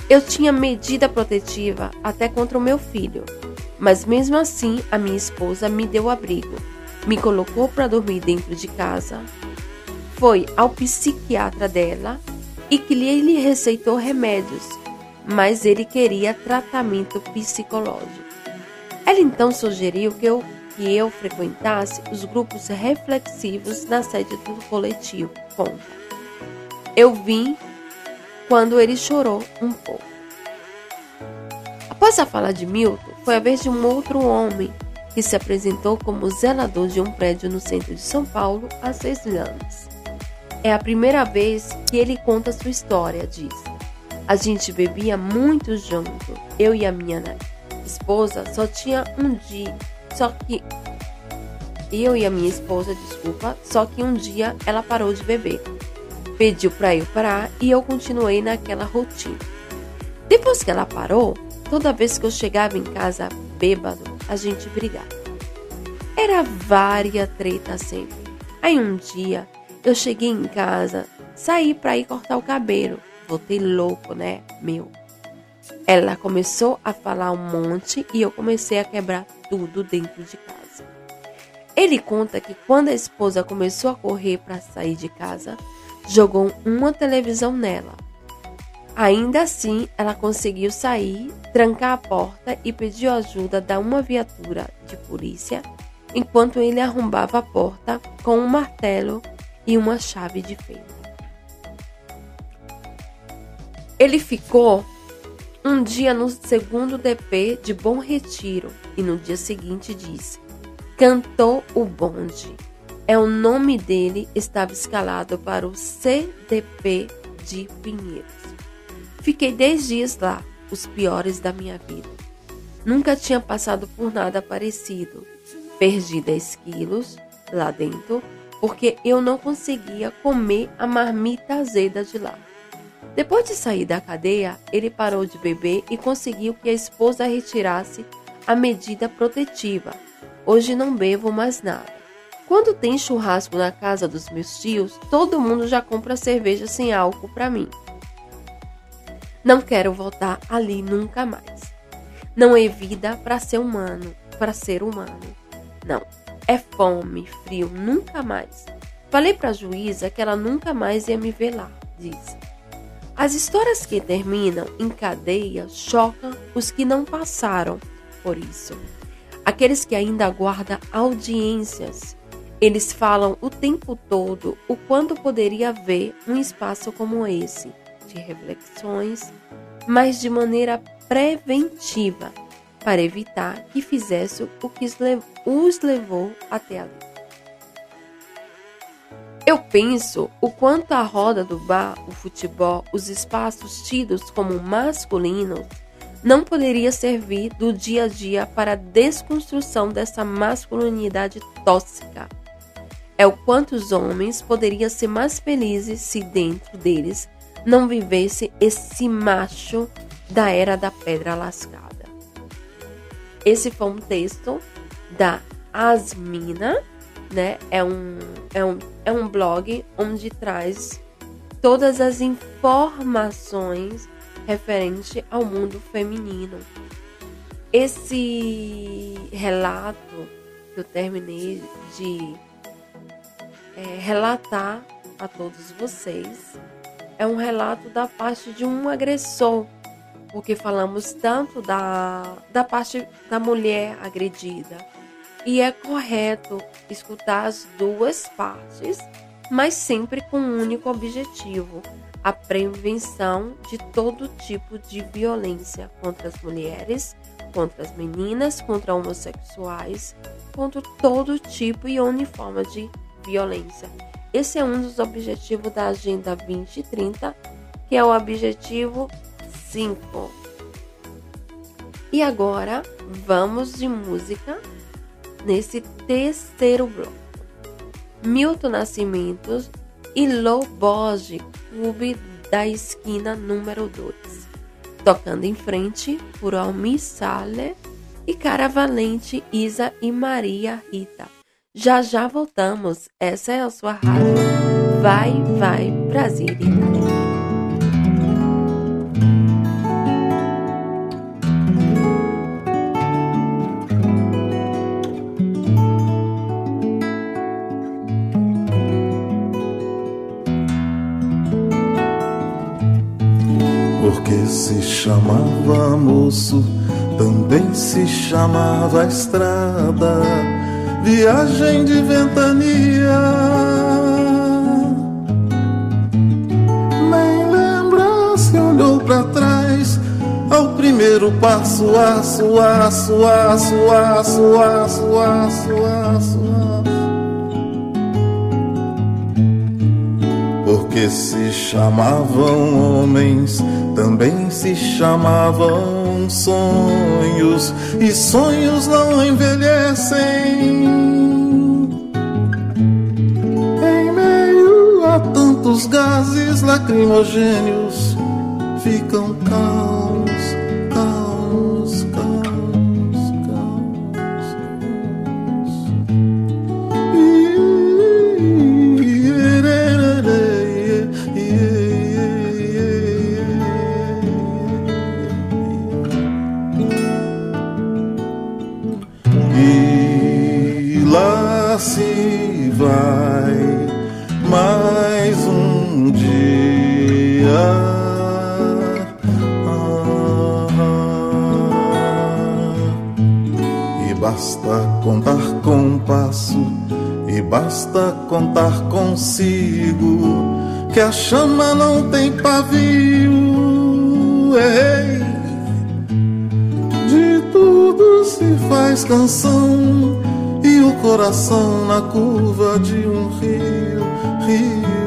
Eu tinha medida protetiva até contra o meu filho, mas mesmo assim a minha esposa me deu abrigo, me colocou para dormir dentro de casa, foi ao psiquiatra dela e que lhe receitou remédios, mas ele queria tratamento psicológico. Ela então sugeriu que eu, que eu frequentasse os grupos reflexivos na sede do coletivo. Conta. Eu vim quando ele chorou um pouco. Após a fala de Milton, foi a vez de um outro homem que se apresentou como zelador de um prédio no centro de São Paulo há seis anos. É a primeira vez que ele conta sua história, diz. A gente bebia muito junto, eu e a minha esposa só tinha um dia, só que eu e a minha esposa, desculpa, só que um dia ela parou de beber. Pediu para eu parar e eu continuei naquela rotina. Depois que ela parou, toda vez que eu chegava em casa bêbado, a gente brigava. Era várias treta sempre. Aí um dia eu cheguei em casa, saí para ir cortar o cabelo. Voltei louco, né? Meu. Ela começou a falar um monte e eu comecei a quebrar tudo dentro de casa. Ele conta que quando a esposa começou a correr para sair de casa, jogou uma televisão nela. Ainda assim, ela conseguiu sair, trancar a porta e pediu ajuda da uma viatura de polícia, enquanto ele arrombava a porta com um martelo e uma chave de fenda. Ele ficou um dia no segundo DP de Bom Retiro e no dia seguinte disse: Cantou o bonde. É o nome dele estava escalado para o CDP de Pinheiros. Fiquei dez dias lá, os piores da minha vida. Nunca tinha passado por nada parecido. Perdi 10 quilos lá dentro porque eu não conseguia comer a marmita azeda de lá. Depois de sair da cadeia, ele parou de beber e conseguiu que a esposa retirasse a medida protetiva. Hoje não bebo mais nada. Quando tem churrasco na casa dos meus tios, todo mundo já compra cerveja sem álcool para mim. Não quero voltar ali nunca mais. Não é vida para ser humano, para ser humano. Não, é fome, frio, nunca mais. Falei para a juíza que ela nunca mais ia me ver lá, disse. As histórias que terminam em cadeia chocam os que não passaram por isso. Aqueles que ainda aguardam audiências. Eles falam o tempo todo o quanto poderia haver um espaço como esse, de reflexões, mas de maneira preventiva, para evitar que fizesse o que os levou até ali. Eu penso o quanto a roda do bar, o futebol, os espaços tidos como masculinos não poderia servir do dia a dia para a desconstrução dessa masculinidade tóxica. É o quanto os homens poderiam ser mais felizes se dentro deles não vivesse esse macho da era da pedra lascada. Esse foi um texto da Asmina, né? É um, é um, é um blog onde traz todas as informações referente ao mundo feminino. Esse relato que eu terminei de é, relatar a todos vocês é um relato da parte de um agressor porque falamos tanto da, da parte da mulher agredida. E é correto escutar as duas partes, mas sempre com um único objetivo: a prevenção de todo tipo de violência contra as mulheres, contra as meninas, contra homossexuais, contra todo tipo e uniforme de violência. Esse é um dos objetivos da Agenda 2030, que é o objetivo 5. E agora vamos de música nesse terceiro bloco. Milton Nascimentos e Loboge, Clube da Esquina número 2. Tocando em frente por Almi Sale e Cara Valente, Isa e Maria Rita. Já já voltamos. Essa é a sua rádio. Vai, vai, Brasília. Se chamava moço, também se chamava estrada viagem de ventania. Nem lembra se olhou para trás ao primeiro passo, aço, aço, aço, aço, aço, aço, aço, Porque se chamavam homens, também se chamavam sonhos, e sonhos não envelhecem. os gases lacrimogêneos ficam calmos, basta contar com passo, e basta contar consigo, que a chama não tem pavio. Ei, de tudo se faz canção e o coração na curva de um rio, rio,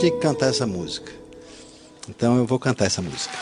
tinha que cantar essa música. Então eu vou cantar essa música.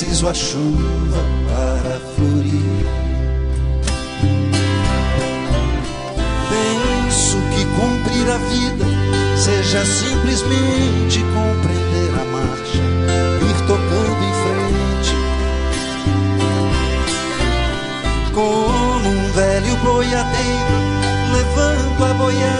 Preciso a chuva para florir. Penso que cumprir a vida seja simplesmente compreender a marcha, ir tocando em frente. Como um velho boiadeiro levando a boiada,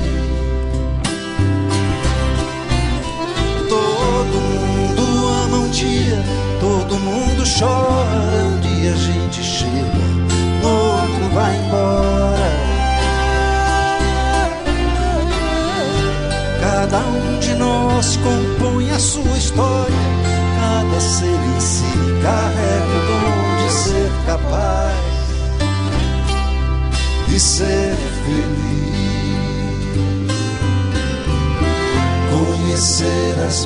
Dia, todo mundo chora. Um dia a gente chega, outro vai embora. Cada um de nós compõe a sua história. Cada ser em si carrega o dom de ser capaz de ser feliz. Conhecer as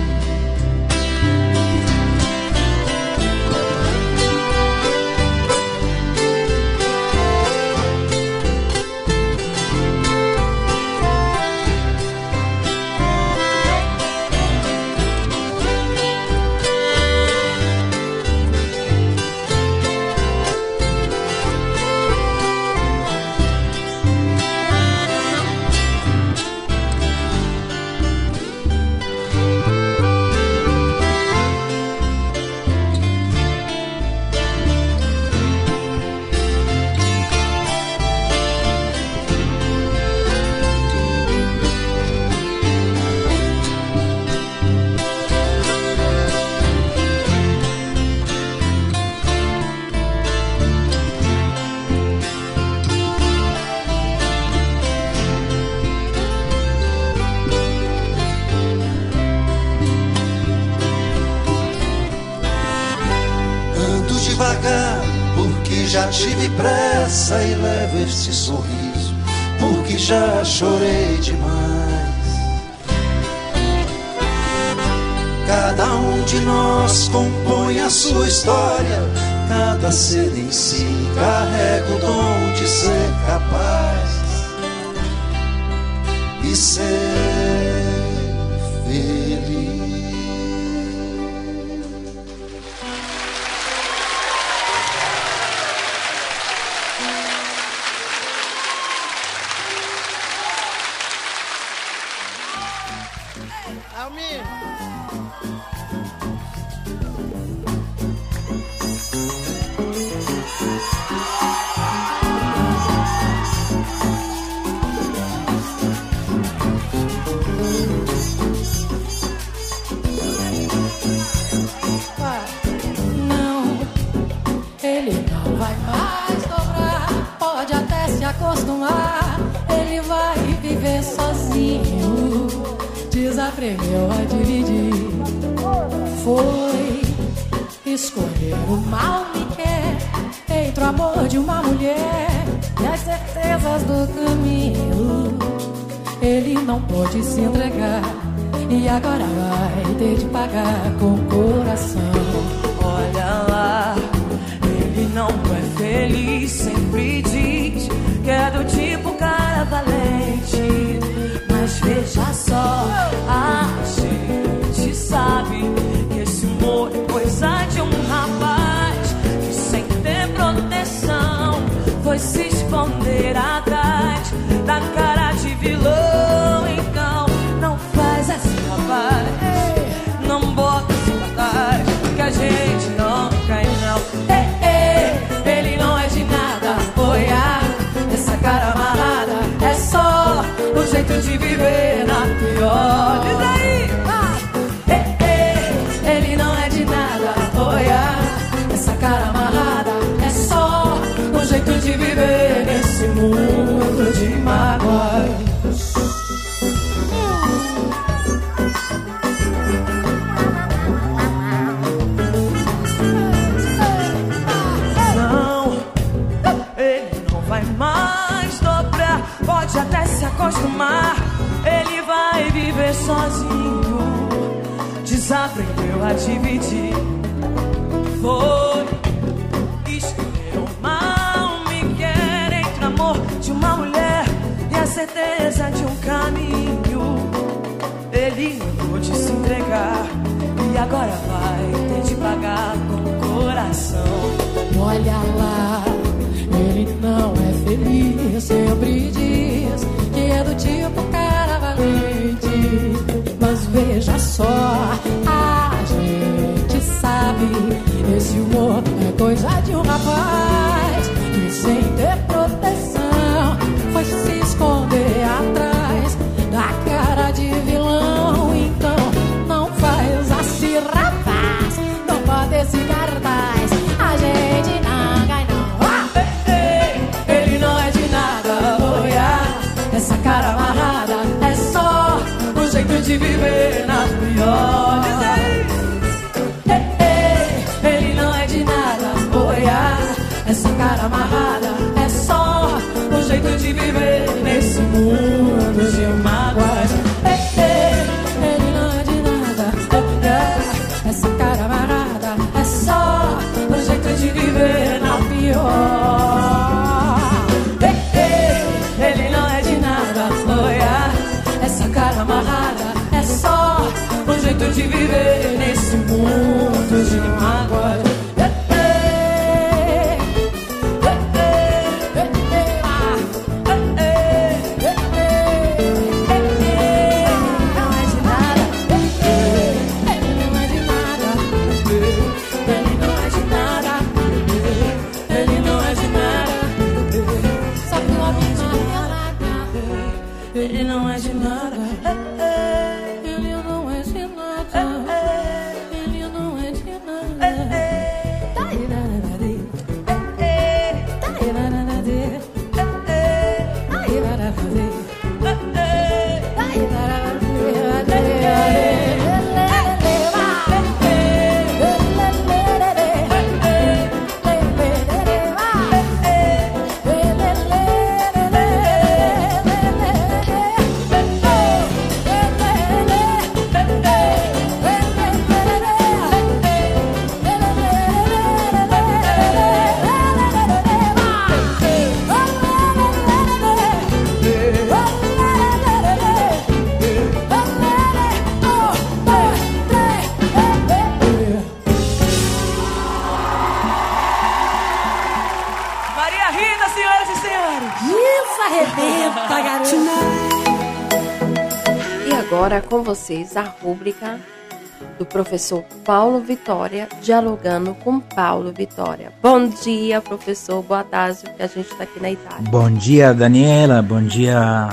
Cada entregar e agora vai ter de pagar com o coração. Olha lá, ele não é feliz, sempre diz que é do tipo cara valente. Mas veja só, a gente sabe que esse amor é coisa de um rapaz que sem ter proteção foi se esconder atrás da cara de vilão. Desaprendeu a dividir. Foi escolher o mal. Me quer entre amor de uma mulher e a certeza de um caminho. Ele não pôde se entregar. E agora vai ter de pagar com o coração. Olha lá, ele não é feliz. Sempre diz que é do tipo cara valente. Mas veja só. Esse humor é coisa de um rapaz que, sem ter proteção, foi se esconder atrás da cara de vilão. Então, não faz assim, rapaz. Não pode esse cartaz. A gente não cai, não. Ah! Ei, ele não é de nada, olha Essa cara amarrada é só um jeito de viver na pior Essa cara amarrada é só um jeito de viver nesse mundo de mágoas Ei, ei, Ele não é de nada. olha Essa cara amarrada é só um jeito de viver na pior. Ei, ei, ele não é de nada, olha. Essa cara amarrada é só um jeito de viver vocês a rúbrica do professor Paulo Vitória, dialogando com Paulo Vitória. Bom dia, professor. Boa tarde, que a gente está aqui na Itália. Bom dia, Daniela. Bom dia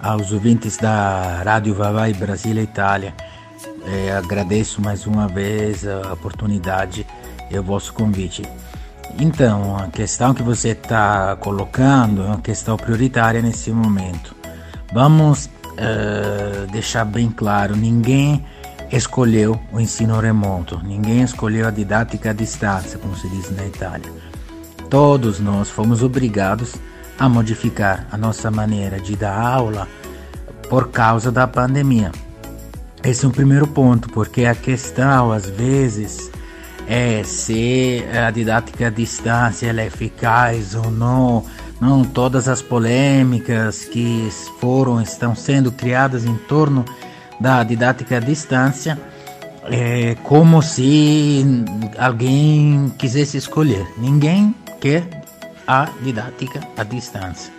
aos ouvintes da Rádio Vavai Brasil e Itália. Eh, agradeço mais uma vez a oportunidade e o vosso convite. Então, a questão que você está colocando é uma questão prioritária nesse momento. Vamos eh, deixar bem claro: ninguém escolheu o ensino remoto, ninguém escolheu a didática à distância, como se diz na Itália. Todos nós fomos obrigados a modificar a nossa maneira de dar aula por causa da pandemia. Esse é um primeiro ponto, porque a questão às vezes é se a didática à distância é eficaz ou não, não todas as polêmicas que foram estão sendo criadas em torno da didática à distância é como se alguém quisesse escolher. Ninguém quer a didática à distância.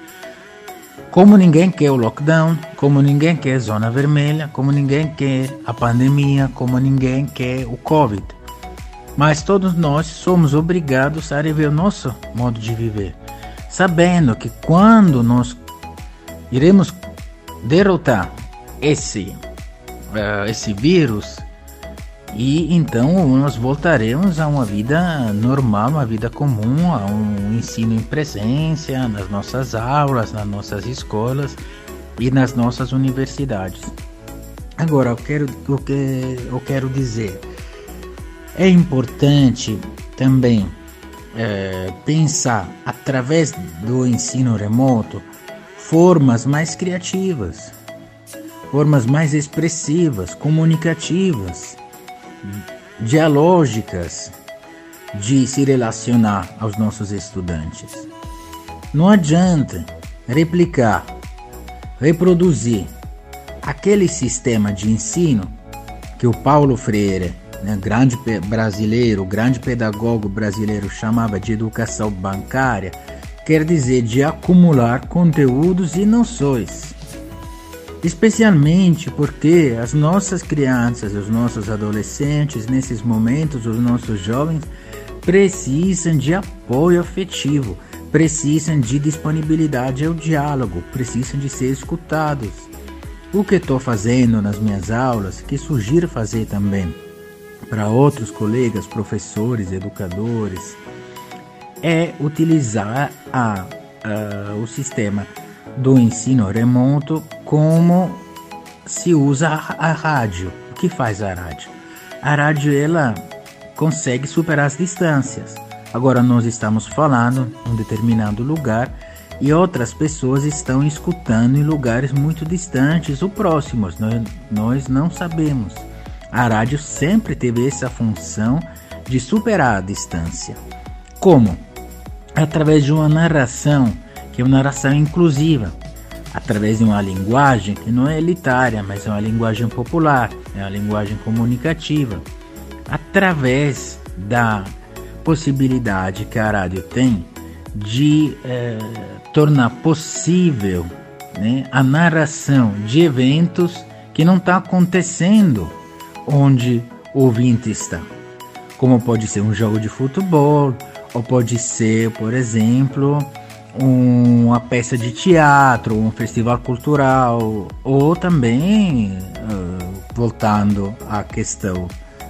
Como ninguém quer o lockdown, como ninguém quer zona vermelha, como ninguém quer a pandemia, como ninguém quer o Covid. Mas todos nós somos obrigados a rever o nosso modo de viver, sabendo que quando nós iremos derrotar esse, uh, esse vírus, e então nós voltaremos a uma vida normal, uma vida comum, a um ensino em presença, nas nossas aulas, nas nossas escolas e nas nossas universidades. Agora, eu quero, o que eu quero dizer, é importante também é, pensar através do ensino remoto formas mais criativas, formas mais expressivas, comunicativas dialógicas de se relacionar aos nossos estudantes. Não adianta replicar, reproduzir aquele sistema de ensino que o Paulo Freire, né, grande brasileiro, grande pedagogo brasileiro, chamava de educação bancária, quer dizer de acumular conteúdos e noções. Especialmente porque as nossas crianças, os nossos adolescentes, nesses momentos, os nossos jovens, precisam de apoio afetivo, precisam de disponibilidade ao diálogo, precisam de ser escutados. O que estou fazendo nas minhas aulas, que sugiro fazer também para outros colegas, professores, educadores, é utilizar a, a, o sistema do ensino remoto como se usa a, a rádio. O que faz a rádio? A rádio ela consegue superar as distâncias. Agora nós estamos falando em um determinado lugar e outras pessoas estão escutando em lugares muito distantes ou próximos. Nós, nós não sabemos. A rádio sempre teve essa função de superar a distância. Como? Através de uma narração que é uma narração inclusiva, através de uma linguagem que não é elitária, mas é uma linguagem popular, é uma linguagem comunicativa, através da possibilidade que a rádio tem de eh, tornar possível né, a narração de eventos que não está acontecendo onde o ouvinte está. Como pode ser um jogo de futebol, ou pode ser, por exemplo, uma peça de teatro, um festival cultural, ou também, uh, voltando à questão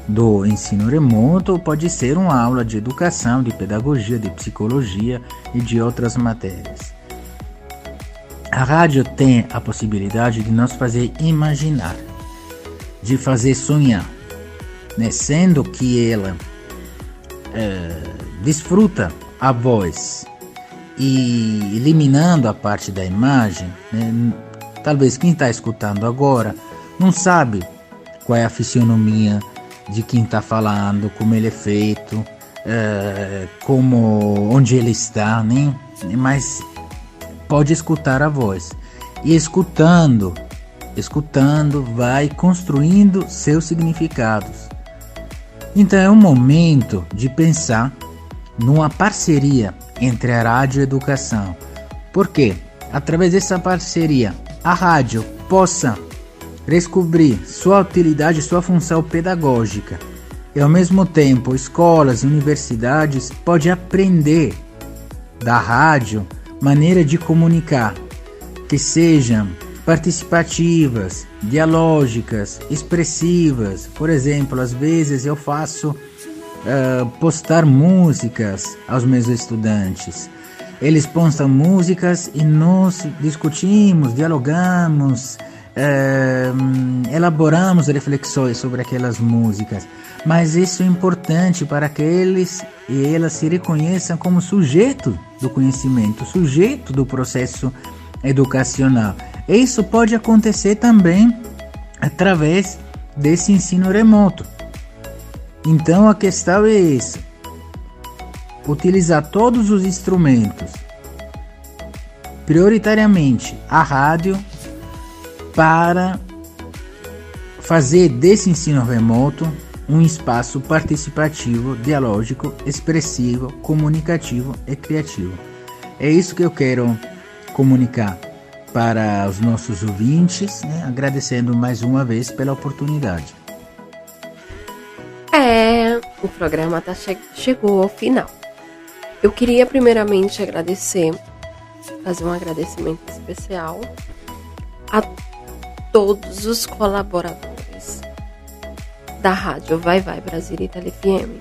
do ensino remoto, pode ser uma aula de educação, de pedagogia, de psicologia e de outras matérias. A rádio tem a possibilidade de nos fazer imaginar, de fazer sonhar, né? sendo que ela uh, desfruta a voz e eliminando a parte da imagem, né, talvez quem está escutando agora não sabe qual é a fisionomia de quem está falando, como ele é feito, é, como onde ele está, né? Mas pode escutar a voz e escutando, escutando, vai construindo seus significados. Então é um momento de pensar numa parceria entre a rádio e a educação. Porque, através dessa parceria, a rádio possa descobrir sua utilidade e sua função pedagógica. E ao mesmo tempo, escolas universidades podem aprender da rádio maneira de comunicar que sejam participativas, dialógicas, expressivas. Por exemplo, às vezes eu faço uh, postar músicas aos meus estudantes. Eles postam músicas e nós discutimos, dialogamos, é, elaboramos reflexões sobre aquelas músicas, mas isso é importante para que eles e elas se reconheçam como sujeito do conhecimento, sujeito do processo educacional. Isso pode acontecer também através desse ensino remoto. Então a questão é essa: utilizar todos os instrumentos, prioritariamente a rádio, para fazer desse ensino remoto um espaço participativo, dialógico, expressivo, comunicativo e criativo. É isso que eu quero comunicar para os nossos ouvintes, né? agradecendo mais uma vez pela oportunidade. É, o programa tá che chegou ao final. Eu queria primeiramente agradecer, fazer um agradecimento especial a todos os colaboradores da rádio Vai Vai Brasil Itália FM.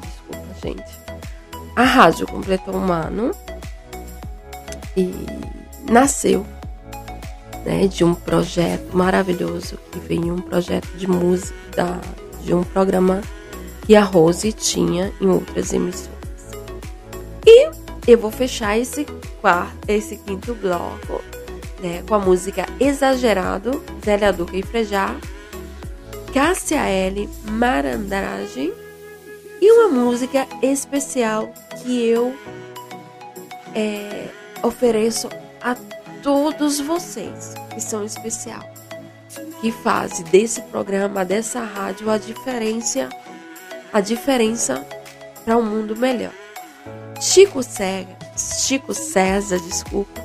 Desculpa, gente. A rádio completou um ano e nasceu né, de um projeto maravilhoso que veio um projeto de música de um programa que a Rose tinha em outras emissoras. E eu vou fechar esse quarto, esse quinto bloco né, com a música Exagerado, Zélia Duca e Frejá, Cássia L, Marandragem e uma música especial que eu é, ofereço a todos vocês que são especial, que fazem desse programa, dessa rádio a diferença, a diferença para um mundo melhor. Chico Cega, Chico César, desculpa,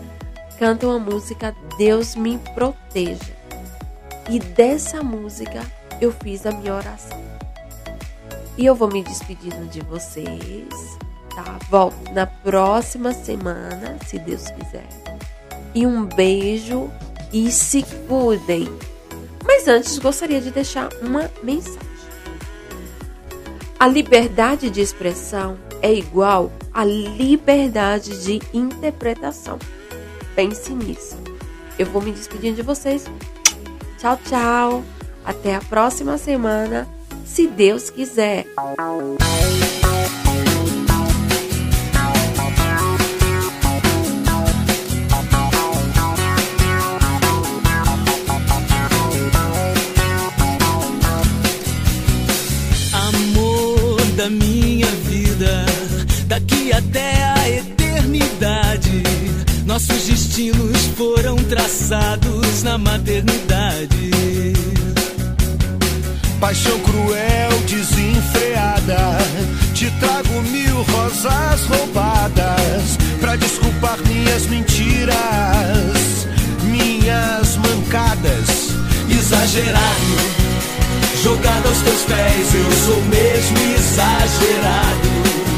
cantam a música Deus me proteja. E dessa música eu fiz a minha oração. E eu vou me despedindo de vocês, tá? Volto na próxima semana, se Deus quiser. E um beijo e se cuidem. Mas antes gostaria de deixar uma mensagem. A liberdade de expressão é igual à liberdade de interpretação. Pense nisso. Eu vou me despedindo de vocês. Tchau, tchau. Até a próxima semana, se Deus quiser. Maternidade. Paixão cruel, desenfreada. Te trago mil rosas roubadas pra desculpar minhas mentiras, minhas mancadas. Exagerado, jogado aos teus pés, eu sou mesmo exagerado.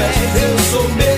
eu sou meu.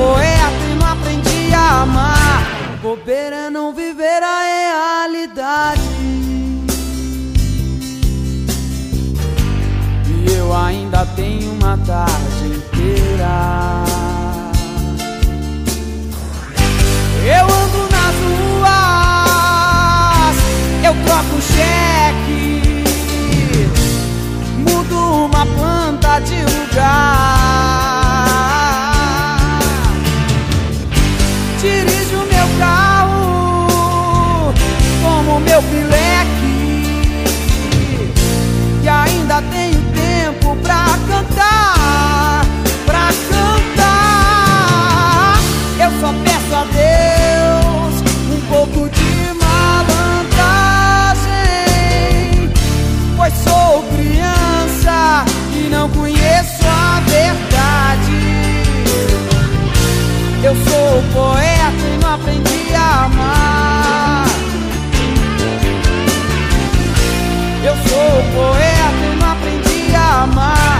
poeta e não aprendi a amar. Bobeira é não viver a realidade. E eu ainda tenho uma tarde inteira. Eu ando nas ruas, eu troco cheque, mudo uma planta de lugar. Como meu pileque e ainda tenho tempo pra cantar, pra cantar. Eu só peço a Deus um pouco de malandragem, pois sou criança e não conheço a verdade. Eu sou poeta e não aprendi a amar. Sou poeta e não aprendi a amar.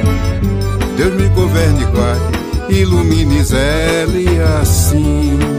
Deus me governe e guarde, ilumine ele assim.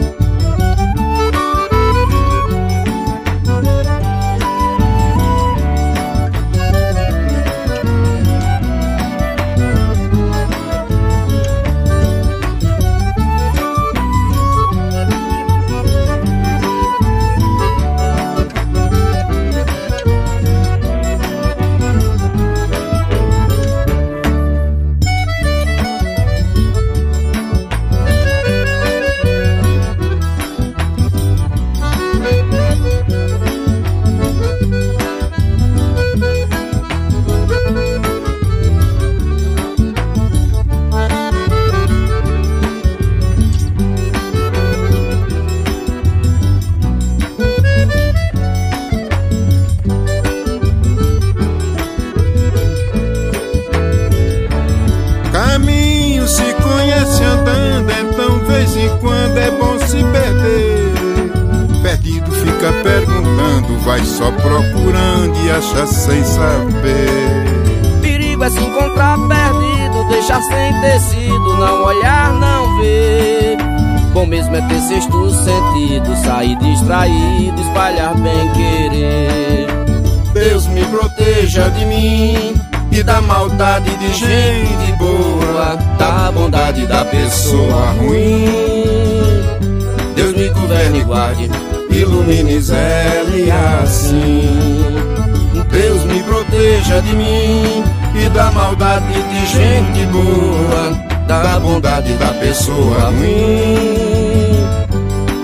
pessoa ruim.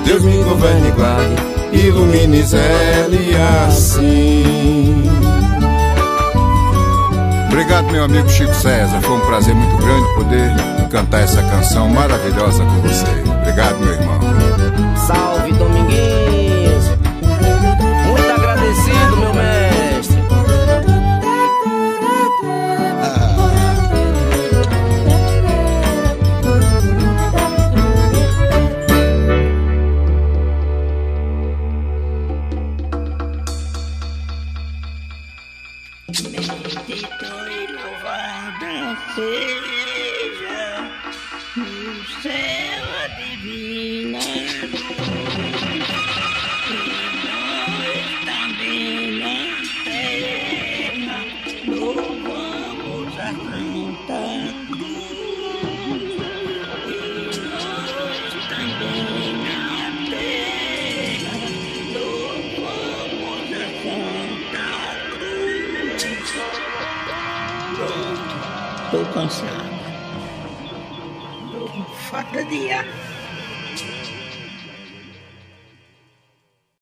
Deus me governe e guarde, ilumine ele assim. Obrigado, meu amigo Chico César. Foi um prazer muito grande poder cantar essa canção maravilhosa com você. Obrigado, meu irmão.